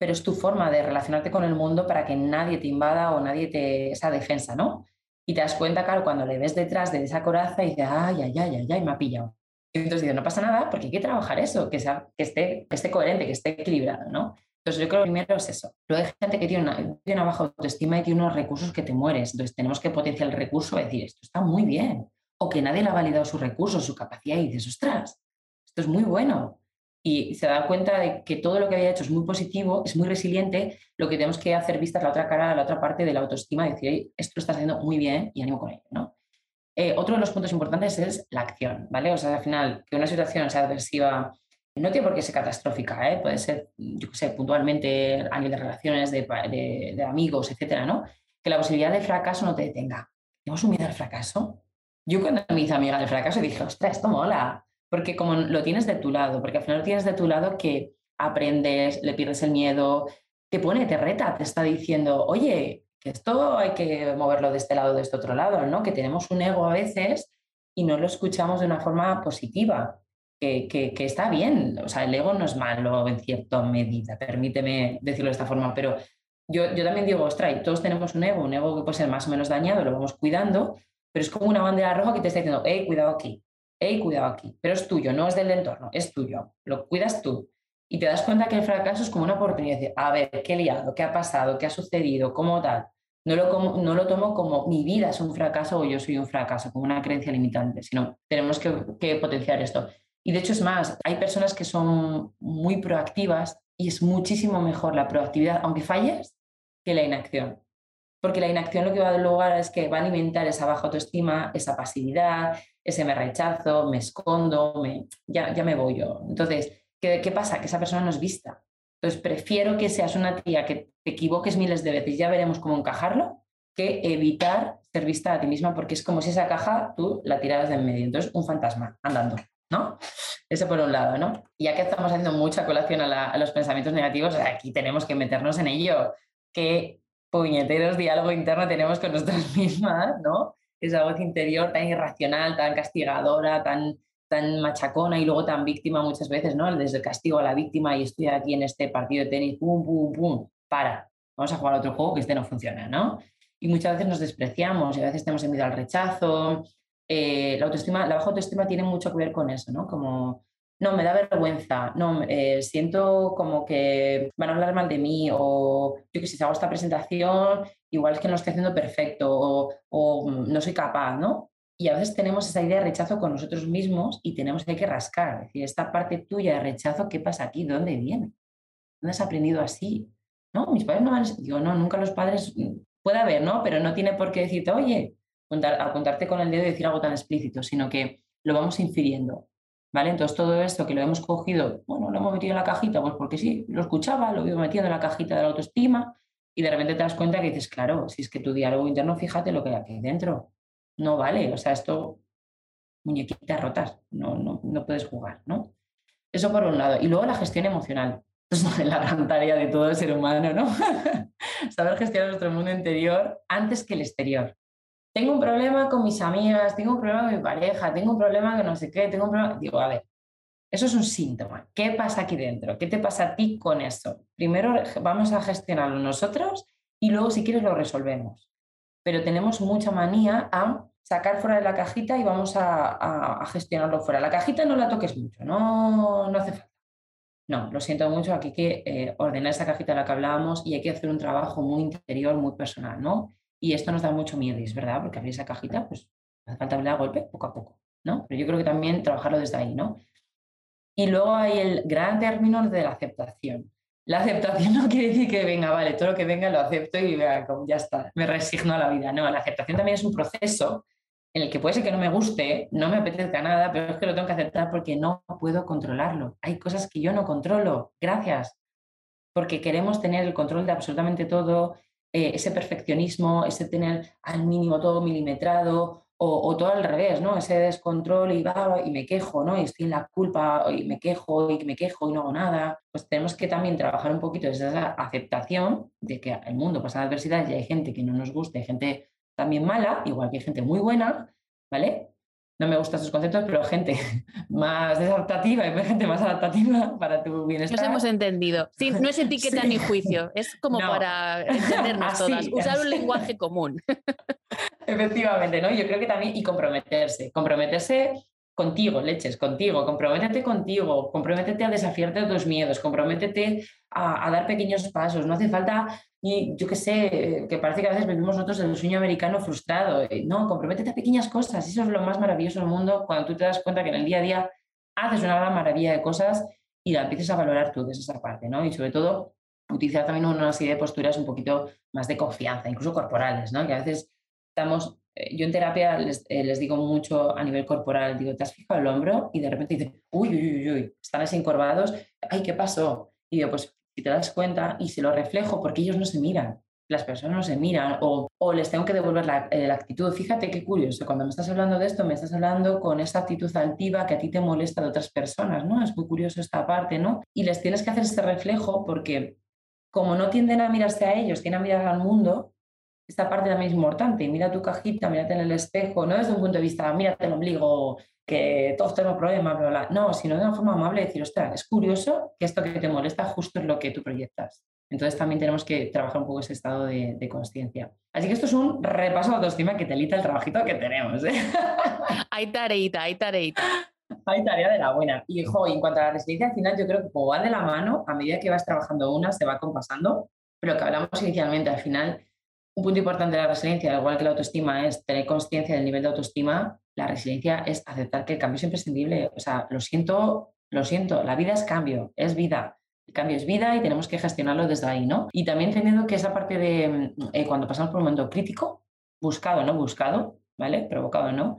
pero es tu forma de relacionarte con el mundo para que nadie te invada o nadie te... esa defensa, ¿no? Y te das cuenta, claro, cuando le ves detrás de esa coraza y dices, ay, ay, ay, ay, ay, me ha pillado. Y entonces dices, no pasa nada porque hay que trabajar eso, que, sea, que, esté, que esté coherente, que esté equilibrado, ¿no? Entonces yo creo que primero es eso. Luego hay gente que tiene una, tiene una baja autoestima y tiene unos recursos que te mueres. Entonces tenemos que potenciar el recurso y decir, esto está muy bien. O que nadie le ha validado su recurso, su capacidad y dices, ostras, esto es muy bueno y se da cuenta de que todo lo que había hecho es muy positivo, es muy resiliente, lo que tenemos que hacer vista es la otra cara, la otra parte de la autoestima, decir, esto lo está haciendo muy bien y ánimo con ello. ¿no? Eh, otro de los puntos importantes es la acción, ¿vale? O sea, al final, que una situación sea adversiva no tiene por qué ser catastrófica, ¿eh? puede ser, yo qué sé, puntualmente a nivel de relaciones, de, de, amigos, etcétera, ¿no? Que la posibilidad de fracaso no te detenga. ¿Tenemos un miedo al fracaso? Yo cuando me hice amiga del fracaso dije, ostras, esto mola, porque como lo tienes de tu lado, porque al final lo tienes de tu lado que aprendes, le pierdes el miedo, te pone, te reta, te está diciendo, oye, que esto hay que moverlo de este lado, de este otro lado, ¿no? Que tenemos un ego a veces y no lo escuchamos de una forma positiva, que, que, está bien, o sea, el ego no es malo en cierta medida, permíteme decirlo de esta forma, pero yo, yo también digo, ostras, todos tenemos un ego, un ego que puede ser más o menos dañado, lo vamos cuidando, pero es como una bandera roja que te está diciendo, hey, cuidado aquí, hey, cuidado aquí, pero es tuyo, no es del entorno, es tuyo, lo cuidas tú. Y te das cuenta que el fracaso es como una oportunidad de, a ver, ¿qué he liado? ¿Qué ha pasado? ¿Qué ha sucedido? ¿Cómo tal? No lo, no lo tomo como mi vida es un fracaso o yo soy un fracaso, como una creencia limitante, sino tenemos que, que potenciar esto. Y de hecho es más, hay personas que son muy proactivas y es muchísimo mejor la proactividad, aunque falles, que la inacción porque la inacción lo que va a dar lugar es que va a alimentar esa baja autoestima, esa pasividad, ese me rechazo, me escondo, me, ya, ya me voy yo. Entonces, ¿qué, ¿qué, pasa? Que esa persona no es vista. Entonces, prefiero que seas una tía que te equivoques miles de veces, ya veremos cómo encajarlo, que evitar ser vista a ti misma, porque es como si esa caja tú la tiraras de en medio. Entonces, un fantasma andando, ¿no? Eso por un lado, ¿no? Ya que estamos haciendo mucha colación a, los pensamientos negativos, aquí tenemos que meternos en ello. Que puñeteros diálogo interno tenemos con nosotras mismas, ¿no? Esa voz interior tan irracional, tan castigadora, tan, tan machacona y luego tan víctima muchas veces, ¿no? Desde el castigo a la víctima y estoy aquí en este partido de tenis, pum, pum, pum, para, vamos a jugar a otro juego que este no funciona, ¿no? Y muchas veces nos despreciamos y a veces tenemos miedo al rechazo. Eh, la autoestima, la baja autoestima tiene mucho que ver con eso, ¿no? Como no, me da vergüenza, no, eh, siento como que van a hablar mal de mí o yo que si hago esta presentación, igual es que no estoy haciendo perfecto o, o no soy capaz, ¿no? Y a veces tenemos esa idea de rechazo con nosotros mismos y tenemos que rascar, es decir, esta parte tuya de rechazo, ¿qué pasa aquí? ¿De dónde viene? ¿Dónde has aprendido así? No, mis padres no van, digo, no, nunca los padres, mm, puede haber, ¿no? Pero no tiene por qué decirte, oye, apuntarte con el dedo y decir algo tan explícito, sino que lo vamos infiriendo, ¿vale? Entonces todo esto que lo hemos cogido, bueno, lo hemos metido en la cajita, pues porque sí, lo escuchaba, lo iba metiendo en la cajita de la autoestima y de repente te das cuenta que dices, claro, si es que tu diálogo interno, fíjate lo que hay aquí dentro no vale, o sea, esto, muñequitas rotas, no, no, no puedes jugar, ¿no? Eso por un lado. Y luego la gestión emocional. Es la gran tarea de todo el ser humano, ¿no? Saber gestionar nuestro mundo interior antes que el exterior. Tengo un problema con mis amigas, tengo un problema con mi pareja, tengo un problema que no sé qué, tengo un problema. Digo, a ver, eso es un síntoma. ¿Qué pasa aquí dentro? ¿Qué te pasa a ti con eso? Primero vamos a gestionarlo nosotros y luego, si quieres, lo resolvemos pero tenemos mucha manía a sacar fuera de la cajita y vamos a, gestionarlo fuera. La cajita no la toques mucho, no, no hace falta. No, lo siento mucho, aquí hay que eh, ordenar esa cajita de la que hablábamos y hay que hacer un trabajo muy interior, muy personal, ¿no? Y esto nos da mucho miedo, es verdad, porque abrir esa cajita, pues hace falta hablar a golpe poco a poco, ¿no? Pero yo creo que también trabajarlo desde ahí, ¿no? Y luego hay el gran término de la aceptación. La aceptación no quiere decir que venga, vale, todo lo que venga lo acepto y ya está, me resigno a la vida. No, la aceptación también es un proceso en el que puede ser que no me guste, no me apetezca nada, pero es que lo tengo que aceptar porque no puedo controlarlo. Hay cosas que yo no controlo, gracias, porque queremos tener el control de absolutamente todo, eh, ese perfeccionismo, ese tener al mínimo todo milimetrado, o, todo al revés, ¿no? Ese descontrol y va y me quejo, ¿no? Y estoy en la culpa y me quejo y me quejo y no hago nada. Pues tenemos que también trabajar un poquito esa aceptación de que el mundo pasa adversidad y hay gente que no nos gusta, hay gente también mala, igual que hay gente muy buena, ¿vale? No me gustan esos conceptos, pero gente más desadaptativa y gente más adaptativa para tu bienestar. Nos hemos entendido. Sí, no es etiqueta ni juicio, es como para entendernos todas, usar un lenguaje común. Efectivamente, ¿no? Yo creo que también, y comprometerse, comprometerse contigo, leches, contigo, comprométete contigo, comprométete a desafiarte de tus miedos, comprométete a, dar pequeños pasos, no hace falta, ni, yo qué sé, que parece que a veces vivimos nosotros el sueño americano frustrado, eh, no, comprométete a pequeñas cosas, eso es lo más maravilloso del mundo, cuando tú te das cuenta que en el día a día haces una gran maravilla de cosas y la empieces a valorar tú desde esa parte, ¿no? Y sobre todo, utilizar también una serie de posturas un poquito más de confianza, incluso corporales, ¿no? Que a veces estamos, eh, yo en terapia eh, les, digo mucho a nivel corporal, digo, ¿te has fijado el hombro? Y de repente dicen, uy, uy, uy, uy, están así encorvados, ay, ¿qué pasó? Y digo, pues si te das cuenta y se lo reflejo, porque ellos no se miran, las personas no se miran o, o les tengo que devolver la, eh, actitud. Fíjate qué curioso, cuando me estás hablando de esto, me estás hablando con esa actitud altiva que a ti te molesta de otras personas, ¿no? Es muy curioso esta parte, ¿no? Y les tienes que hacer este reflejo porque como no tienden a mirarse a ellos, tienen a mirar al mundo, esta parte también es importante. Mira tu cajita, mírate en el espejo, no desde un punto de vista, mírate el ombligo, que todos tenemos problemas, bla, bla, no, sino de una forma amable decir, ostras, es curioso que esto que te molesta justo es lo que tú proyectas. Entonces también tenemos que trabajar un poco ese estado de, de conciencia. Así que esto es un repaso de autoestima que te lita el trabajito que tenemos. ¿eh? hay tareita, hay tareita. Hay tarea de la buena. Y, jo, en cuanto a la resiliencia, al final yo creo que como va de la mano, a medida que vas trabajando una, se va compasando. Pero que hablamos inicialmente, al final un punto importante de la resiliencia, igual que la autoestima, es tener conciencia del nivel de autoestima. La resiliencia es aceptar que el cambio es imprescindible. O sea, lo siento, lo siento, la vida es cambio, es vida. El cambio es vida y tenemos que gestionarlo desde ahí, ¿no? Y también entendiendo que esa parte de eh, cuando pasamos por un momento crítico, buscado, ¿no? Buscado, ¿vale? Provocado, ¿no?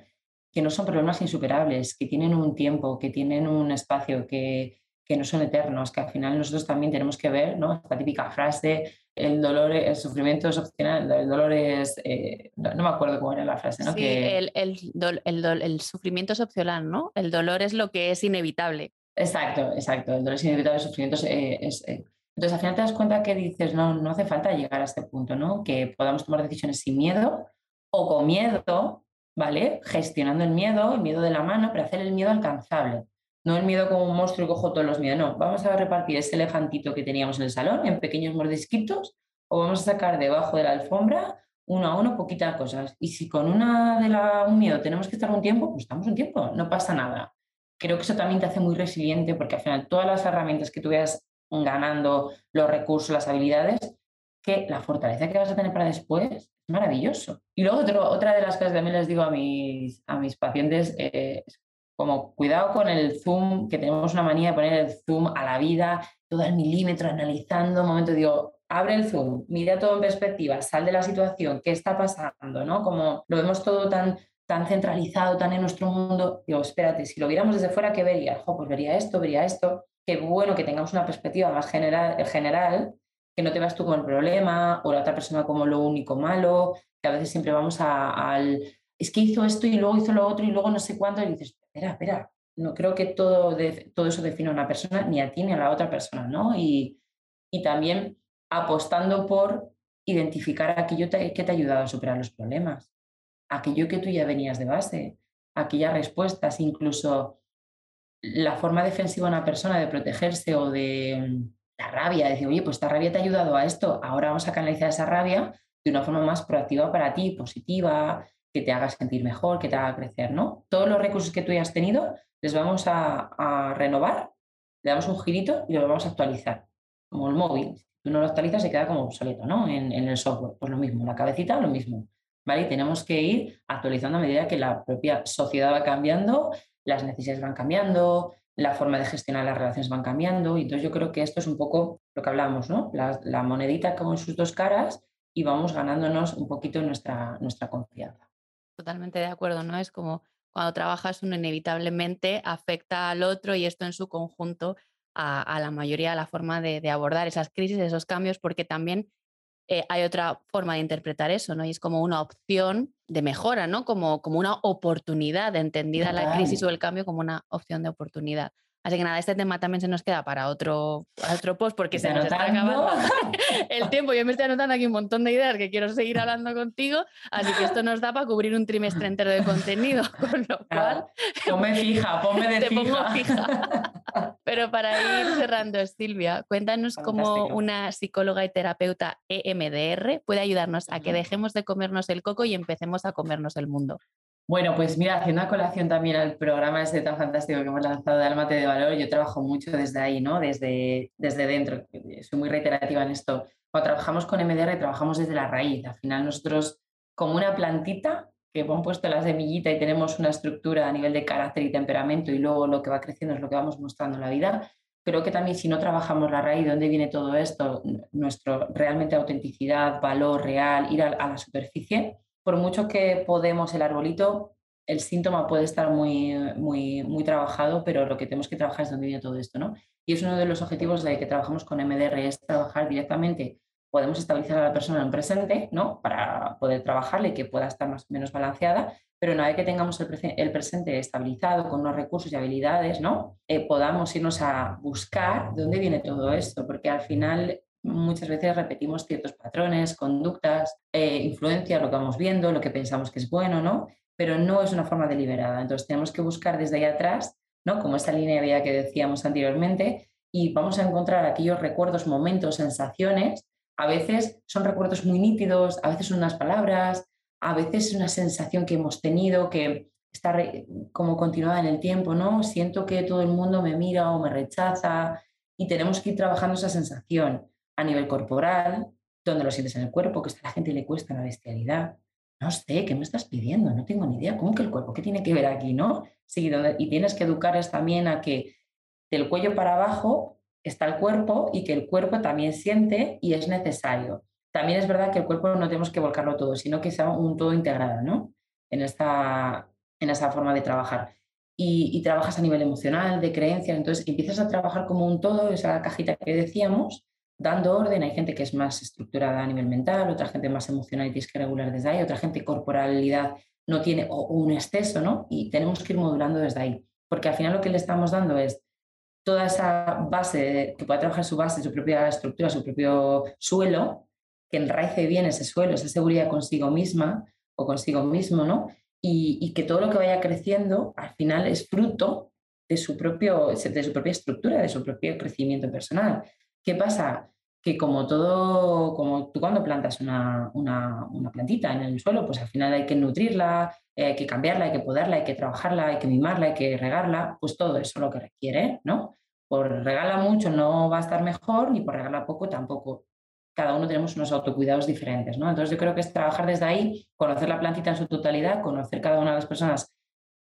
Que no son problemas insuperables, que tienen un tiempo, que tienen un espacio, que, que no son eternos, que al final nosotros también tenemos que ver, ¿no? Esta típica frase el dolor, el sufrimiento es opcional, el dolor es, eh, no, me acuerdo cómo era la frase, ¿no? Sí, el, el, sufrimiento es opcional, ¿no? El dolor es lo que es inevitable. Exacto, exacto, el dolor es inevitable, el sufrimiento es... Eh, eh, entonces al final te das cuenta que dices, no, no hace falta llegar a este punto, ¿no? Que podamos tomar decisiones sin miedo o con miedo, ¿vale? Gestionando el miedo, el miedo de la mano, pero hacer el miedo alcanzable. No el miedo como un monstruo y cojo todos los miedos, no. Vamos a repartir ese elefantito que teníamos en el salón en pequeños mordisquitos o vamos a sacar debajo de la alfombra uno a uno poquitas cosas. Y si con una de la, un miedo tenemos que estar un tiempo, pues estamos un tiempo, no pasa nada. creo que eso también te hace muy resiliente porque al final todas las herramientas que tú veas ganando, los recursos, las habilidades, que la fortaleza que vas a tener para después es maravilloso. Y luego otra de las cosas que también les digo a mis, a mis pacientes eh, es como cuidado con el zoom, que tenemos una manía de poner el zoom a la vida, todo al milímetro, analizando, un momento digo, abre el zoom, mira todo en perspectiva, sal de la situación, qué está pasando, ¿no? Como lo vemos todo tan, tan centralizado, tan en nuestro mundo, digo, espérate, si lo viéramos desde fuera, ¿qué vería? pues vería esto, vería esto. Qué bueno que tengamos una perspectiva más general, general que no te veas tú como el problema o la otra persona como lo único malo, que a veces siempre vamos al, es que hizo esto y luego hizo lo otro y luego no sé cuánto y dices, espera, espera, no creo que todo, de, todo eso define a una persona, ni a ti ni a la otra persona, ¿no? Y, y también apostando por identificar aquello que te ha ayudado a superar los problemas, aquello que tú ya venías de base, aquellas respuestas, incluso la forma defensiva de una persona de protegerse o de la rabia, decir, oye, pues esta rabia te ha ayudado a esto, ahora vamos a canalizar esa rabia de una forma más proactiva para ti, positiva, que te haga sentir mejor, que te haga crecer, ¿no? Todos los recursos que tú hayas tenido les vamos a, renovar, le damos un girito y los vamos a actualizar, como el móvil. Si tú no lo actualizas se queda como obsoleto, ¿no? En, el software, pues lo mismo, la cabecita lo mismo, ¿vale? Tenemos que ir actualizando a medida que la propia sociedad va cambiando, las necesidades van cambiando, la forma de gestionar las relaciones van cambiando. Y entonces yo creo que esto es un poco lo que hablamos, ¿no? La, monedita como sus dos caras y vamos ganándonos un poquito nuestra, nuestra confianza. Totalmente de acuerdo, ¿no? Es como cuando trabajas uno inevitablemente afecta al otro y esto en su conjunto a, la mayoría de la forma de, de, abordar esas crisis, esos cambios, porque también eh, hay otra forma de interpretar eso, ¿no? Y es como una opción de mejora, ¿no? Como, como una oportunidad, entendida la crisis o el cambio como una opción de oportunidad. Así que nada, este tema también se nos queda para otro, otro post porque se nos está acabando el tiempo. Yo me estoy anotando aquí un montón de ideas que quiero seguir hablando contigo, así que esto nos da para cubrir un trimestre entero de contenido, con lo cual... Ponme fija, ponme de te Pongo fija. Pero para ir cerrando, Silvia, cuéntanos cómo una psicóloga y terapeuta EMDR puede ayudarnos a que dejemos de comernos el coco y empecemos a comernos el mundo. Bueno, pues mira, haciendo una colación también al programa ese tan fantástico que hemos lanzado de Almate de Valor, yo trabajo mucho desde ahí, ¿no? Desde, desde dentro. Soy muy reiterativa en esto. Cuando trabajamos con MDR, trabajamos desde la raíz. Al final nosotros, como una plantita que hemos puesto la semillita y tenemos una estructura a nivel de carácter y temperamento y luego lo que va creciendo es lo que vamos mostrando en la vida, creo que también si no trabajamos la raíz, dónde viene todo esto, nuestro realmente autenticidad, valor real, ir a, a la superficie, por mucho que podemos el arbolito, el síntoma puede estar muy, muy, muy trabajado, pero lo que tenemos que trabajar es dónde viene todo esto, ¿no? Y es uno de los objetivos de que trabajamos con MDR, es trabajar directamente, podemos estabilizar a la persona en presente, ¿no? Para poder trabajarle que pueda estar más menos balanceada, pero una vez que tengamos el, presente estabilizado con unos recursos y habilidades, ¿no? Eh, podamos irnos a buscar dónde viene todo esto, porque al final muchas veces repetimos ciertos patrones, conductas, eh, influencias, lo que vamos viendo, lo que pensamos que es bueno, ¿no? Pero no es una forma deliberada. Entonces tenemos que buscar desde ahí atrás, ¿no? Como esa línea de que decíamos anteriormente, y vamos a encontrar aquellos recuerdos, momentos, sensaciones. A veces son recuerdos muy nítidos, a veces son unas palabras, a veces es una sensación que hemos tenido que está como continuada en el tiempo, ¿no? Siento que todo el mundo me mira o me rechaza y tenemos que ir trabajando esa sensación a nivel corporal, donde lo sientes en el cuerpo, que a la gente le cuesta la bestialidad. No sé, ¿qué me estás pidiendo? No tengo ni idea. ¿Cómo que el cuerpo? ¿Qué tiene que ver aquí, no? Sí, y tienes que educarles también a que del cuello para abajo está el cuerpo y que el cuerpo también siente y es necesario. También es verdad que el cuerpo no tenemos que volcarlo todo, sino que sea un todo integrado, ¿no? En esta, en esa forma de trabajar. Y, y, trabajas a nivel emocional, de creencias, entonces empiezas a trabajar como un todo, esa cajita que decíamos, dando orden. Hay gente que es más estructurada a nivel mental, otra gente más emocional y tienes que regular desde ahí, otra gente corporalidad no tiene o un exceso, ¿no? Y tenemos que ir modulando desde ahí, porque al final lo que le estamos dando es toda esa base, que pueda trabajar su base, su propia estructura, su propio suelo, que enraice bien ese suelo, esa seguridad consigo misma o consigo mismo, ¿no? Y, que todo lo que vaya creciendo al final es fruto de su, propio, de su propia estructura, de su propio crecimiento personal. ¿Qué pasa? que como todo, como tú cuando plantas una, plantita en el suelo, pues al final hay que nutrirla, hay que cambiarla, hay que podarla, hay que trabajarla, hay que mimarla, hay que regarla, pues todo eso lo que requiere, ¿no? Por regarla mucho no va a estar mejor, ni por regarla poco tampoco. Cada uno tenemos unos autocuidados diferentes, ¿no? Entonces yo creo que es trabajar desde ahí, conocer la plantita en su totalidad, conocer cada una de las personas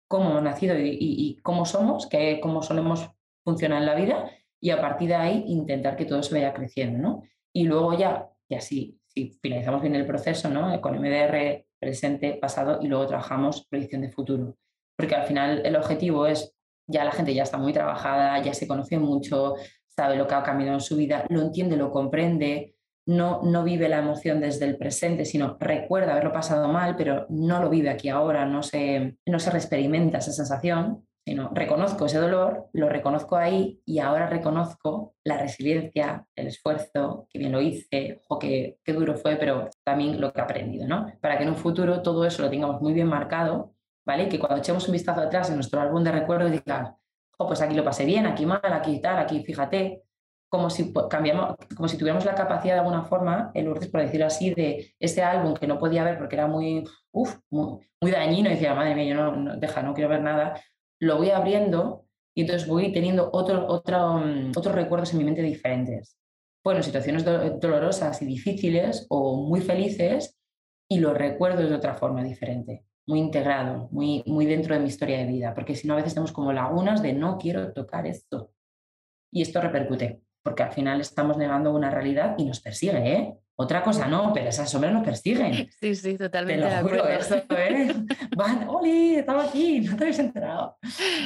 cómo hemos nacido y, cómo somos, que, cómo solemos funcionar en la vida y a partir de ahí intentar que todo se vaya creciendo, ¿no? Y luego ya, y así, si finalizamos bien el proceso, ¿no? Con MDR presente, pasado y luego trabajamos proyección de futuro. Porque al final el objetivo es, ya la gente ya está muy trabajada, ya se conoce mucho, sabe lo que ha cambiado en su vida, lo entiende, lo comprende, no, no vive la emoción desde el presente, sino recuerda haberlo pasado mal, pero no lo vive aquí ahora, no se, no se experimenta esa sensación sino reconozco ese dolor, lo reconozco ahí y ahora reconozco la resiliencia, el esfuerzo, que bien lo hice, o que qué duro fue, pero también lo que he aprendido, ¿no? Para que en un futuro todo eso lo tengamos muy bien marcado, ¿vale? Y que cuando echemos un vistazo atrás en nuestro álbum de recuerdos diga, oh, pues aquí lo pasé bien, aquí mal, aquí tal, aquí fíjate, como si cambiamos, como si tuviéramos la capacidad de alguna forma, el Lourdes, por decirlo así, de ese álbum que no podía ver porque era muy, uf, muy, dañino, y decía, madre mía, yo no, deja, no quiero ver nada, lo voy abriendo y entonces voy teniendo otro, otro, mm, otros recuerdos en mi mente diferentes. Bueno, situaciones dolorosas y difíciles o muy felices y los recuerdo de otra forma diferente, muy integrado, muy, muy dentro de mi historia de vida, porque si no a veces tenemos como lagunas de no quiero tocar esto. Y esto repercute, porque al final estamos negando una realidad y nos persigue, ¿eh? Otra cosa no, pero esas sombras nos persiguen. Sí, sí, totalmente. Te lo juro, eso, ¿eh? Van, Oli, estaba aquí, no te habéis enterado.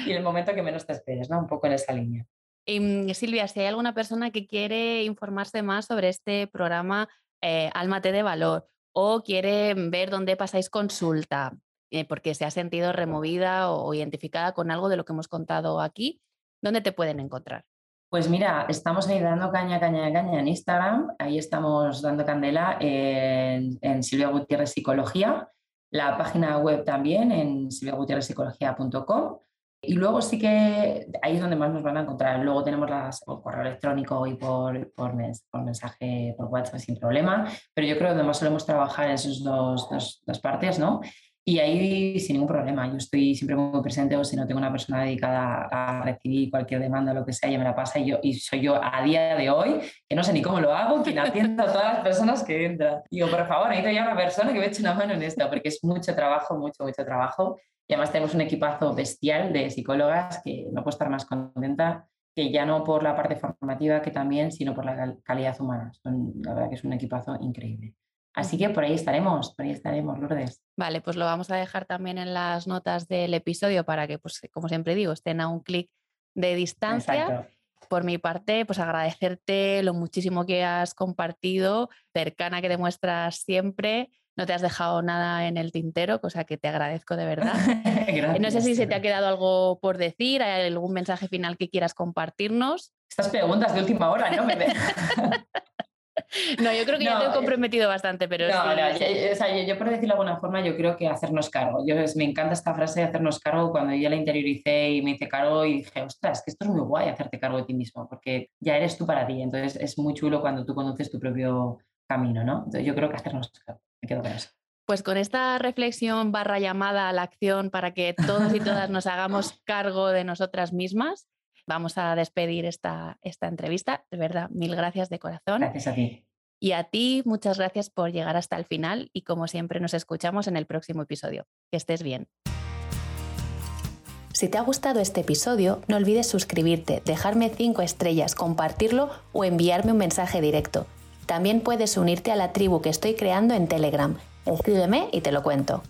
Y el momento que menos te esperes, ¿no? Un poco en esa línea. Y, mm, Silvia, si hay alguna persona que quiere informarse más sobre este programa eh, Álmate de Valor o quiere ver dónde pasáis consulta, eh, porque se ha sentido removida o identificada con algo de lo que hemos contado aquí, ¿dónde te pueden encontrar? Pues mira, estamos ahí dando caña, caña, caña en Instagram. Ahí estamos dando candela en, Silvia Gutiérrez Psicología. La página web también en silviagutierrezpsicología.com. Y luego sí que ahí es donde más nos van a encontrar. Luego tenemos las, por correo electrónico y por, por, mensaje por WhatsApp sin problema. Pero yo creo que más solemos trabajar en esas dos, dos partes, ¿no? Y ahí sin ningún problema, yo estoy siempre muy presente o si no tengo una persona dedicada a recibir cualquier demanda, lo que sea, ya me la pasa y, yo, y soy yo a día de hoy, que no sé ni cómo lo hago, quien atienda a todas las personas que entran. Digo, por favor, necesito ya una persona que me eche una mano en esto, porque es mucho trabajo, mucho, mucho trabajo. Y además tenemos un equipazo bestial de psicólogas que no puedo estar más contenta que ya no por la parte formativa que también, sino por la calidad humana. la verdad que es un equipazo increíble. Así que por ahí estaremos, por ahí estaremos, Lourdes. Vale, pues lo vamos a dejar también en las notas del episodio para que, pues, como siempre digo, estén a un clic de distancia. Por mi parte, pues agradecerte lo muchísimo que has compartido, cercana que demuestras siempre. No te has dejado nada en el tintero, cosa que te agradezco de verdad. no sé si se te ha quedado algo por decir, ¿hay algún mensaje final que quieras compartirnos? Estas preguntas de última hora, ¿no? No, yo creo que ya te he comprometido bastante, pero no, no, o sea, yo, por decirlo de alguna forma, yo creo que hacernos cargo. Yo, me encanta esta frase de hacernos cargo cuando yo la interioricé y me hice cargo y dije, ostras, que esto es muy guay hacerte cargo de ti mismo, porque ya eres tú para ti. Entonces es muy chulo cuando tú conoces tu propio camino, ¿no? Entonces yo creo que hacernos cargo. Me quedo con eso. Pues con esta reflexión barra llamada a la acción para que todos y todas nos hagamos cargo de nosotras mismas, vamos a despedir esta, esta entrevista. De verdad, mil gracias de corazón. Gracias a ti. Y a ti, muchas gracias por llegar hasta el final y como siempre nos escuchamos en el próximo episodio. Que estés bien. Si te ha gustado este episodio, no olvides suscribirte, dejarme 5 estrellas, compartirlo o enviarme un mensaje directo. También puedes unirte a la tribu que estoy creando en Telegram. Escríbeme y te lo cuento.